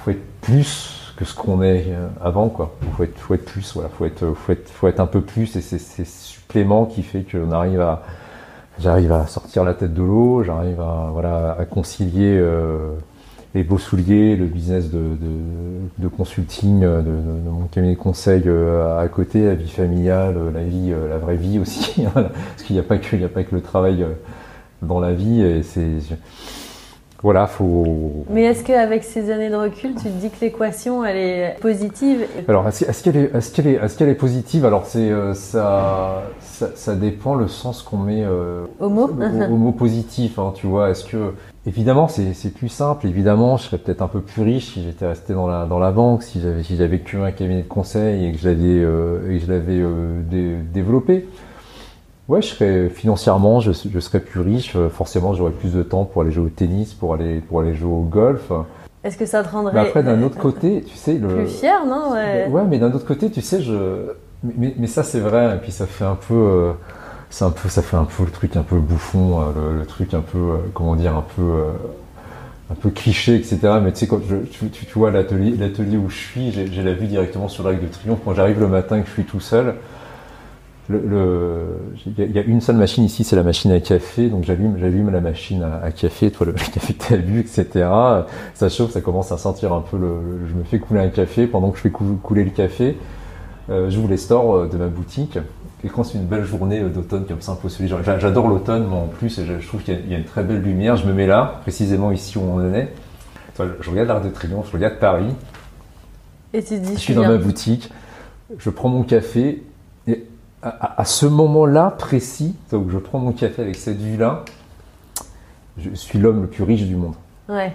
faut être plus que ce qu'on est euh, avant quoi. Faut être, faut être plus, voilà, faut être, faut être, faut être un peu plus et c'est supplément qui fait qu'on arrive à, j'arrive à sortir la tête de l'eau, j'arrive à, voilà, à concilier euh, les beaux souliers, le business de, de, de consulting, de, de, mon cabinet de conseil euh, à côté, la vie familiale, la vie, la vraie vie aussi, parce qu'il n'y a pas que, il a pas que le travail dans la vie et c'est voilà, faut. Mais est-ce qu'avec ces années de recul, tu te dis que l'équation elle est positive Alors, est-ce qu'elle est, positive? Alors, c'est euh, ça, ça, ça, dépend le sens qu'on met euh, au mot, au, mot positif. Hein, tu vois, est-ce que évidemment c'est plus simple. Évidemment, je serais peut-être un peu plus riche si j'étais resté dans la dans la banque, si j'avais si j'avais que un cabinet de conseil et que je l'avais euh, et que je l'avais développé. Ouais, je serais financièrement, je, je serais plus riche. Forcément, j'aurais plus de temps pour aller jouer au tennis, pour aller pour aller jouer au golf. Est-ce que ça te rendrait mais après, d'un autre côté, tu sais, le plus fier, non ouais. ouais. mais d'un autre côté, tu sais, je mais, mais, ça c'est vrai. Et puis ça fait un peu, c'est un peu, ça fait un peu le truc un peu bouffon, le, le truc un peu, comment dire, un peu un peu cliché, etc. Mais tu sais, quand je, tu, tu, vois l'atelier, l'atelier où je suis, j'ai la vue directement sur l'Arc de Triomphe. Quand j'arrive le matin et que je suis tout seul, il le, y, a une seule machine ici, c'est la machine à café. Donc j'allume, j'allume la machine à, café, toi le café que tu as bu, etc. Ça chauffe, ça commence à sentir un peu le, je me fais couler un café pendant que je fais couler le café. Euh, j'ouvre les stores euh, de ma boutique et quand c'est une belle journée euh, d'automne comme ça, un peu celui, j'adore l'automne moi en plus, je, trouve qu'il y, a une très belle lumière. Je me mets là, précisément ici où on est. Je regarde l'Arc de Triomphe, je regarde Paris. Et tu dis, je suis dans ma boutique, je prends mon café, à, ce moment-là précis, où je prends mon café avec cette vue-là, je suis l'homme le plus riche du monde. Ouais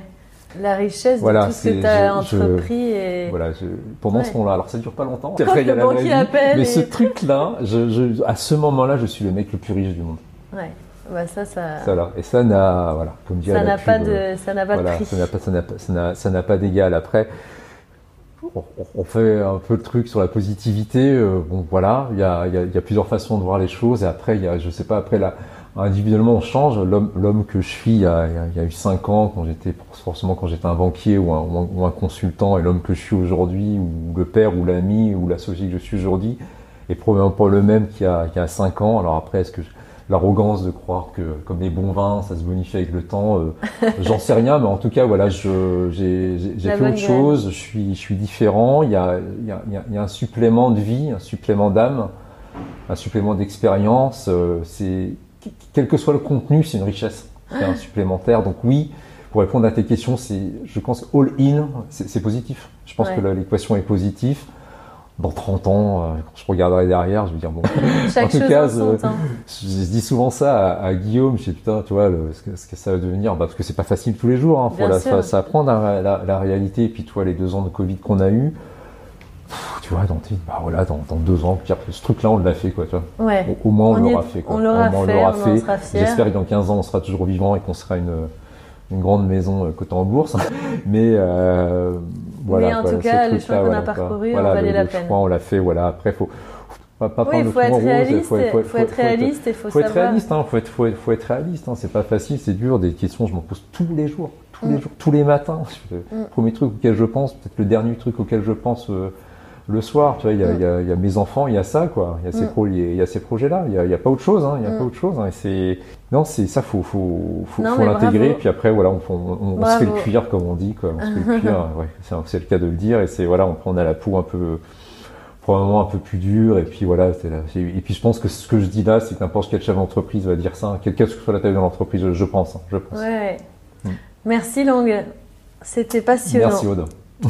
la richesse de tout ce que tu as entrepris. et... Voilà, pendant ce moment-là, alors ça dure pas longtemps. Après, il y a la mais ce truc-là, je, à ce moment-là, je suis le mec le plus riche du monde. Ouais. Bah ça, ça... ça Et ça n'a, voilà, comme ça n'a pas de, ça n'a pas de prix. Ça n'a pas, ça n'a pas d'égal. Après, on, fait un peu le truc sur la positivité. Euh, bon, voilà, il y a, y, a, y a, plusieurs façons de voir les choses. Et après, il y a, je sais pas, après la, individuellement on change. L'homme que je suis il y, a, il y a eu cinq ans, quand j'étais forcément quand j'étais un banquier ou un, ou un consultant, et l'homme que je suis aujourd'hui, ou le père ou l'ami ou l'associé que je suis aujourd'hui, est probablement pas le même qu'il y a, y a cinq ans. Alors après, est-ce que l'arrogance de croire que comme les bons vins, ça se bonifie avec le temps, euh, j'en sais rien, mais en tout cas, voilà, j'ai fait autre chose, je suis, je suis différent, il y, a, il, y a, il y a un supplément de vie, un supplément d'âme, un supplément d'expérience, euh, c'est quel que soit le contenu, c'est une richesse, c'est un supplémentaire. Donc oui, pour répondre à tes questions, c'est, je pense all in, c'est positif. Je pense que l'équation est positive. Dans 30 ans, euh, quand je regarderai derrière, je vais dire bon. en tout cas, je, dis souvent ça à, Guillaume. Je dis putain, tu vois, ce, que, ça va devenir, bah, parce que c'est pas facile tous les jours. Hein, faut la, ça apprendre la, la, la, réalité. Et puis toi, les deux ans de Covid qu'on a eu, tu vois, dans, bah voilà, dans, dans deux ans, ce truc-là, on l'a fait, quoi, tu vois. Ouais. Au, moins, on, l'aura fait, quoi. On l'aura fait, J'espère que dans 15 ans, on sera toujours vivant et qu'on sera une, une grande maison euh, cotée en bourse. Mais, euh, voilà. Mais en tout cas, le chemin qu'on a parcouru, voilà, on valait la peine. Choix, on l'a fait, voilà. Après, faut, pas, pas oui, il faut, être réaliste, faut, faut, faut, être réaliste et faut, faut savoir. Être réaliste, hein, faut être, faut, faut être réaliste, hein, c'est pas facile, c'est dur, des questions, je m'en pose tous les jours, tous les mm. jours, tous les matins. Le mm. premier truc auquel je pense, peut-être le dernier truc auquel je pense euh, le soir, tu vois, il y, a, y, a, mes enfants, il y a ça, quoi. Il y a ces, mm. il y a ces projets-là. Il n'y a, pas autre chose, hein. Il y a pas mm. autre chose. Hein. Et c'est, non, c'est ça, faut, faut, faut, faut l'intégrer. Puis après, voilà, on, on, se fait le cuir, comme on dit, quoi. On se fait le cuir. Ouais, c'est le cas de le dire. Et c'est, voilà, on prend à la peau un peu, probablement un peu plus dur. Et puis voilà, Et puis je pense que ce que je dis là, c'est que n'importe quel chef d'entreprise va dire ça. Quelle que soit la taille de l'entreprise, je pense, hein, je pense. Ouais. Mm. Merci Long. C'était passionnant. Merci Aude.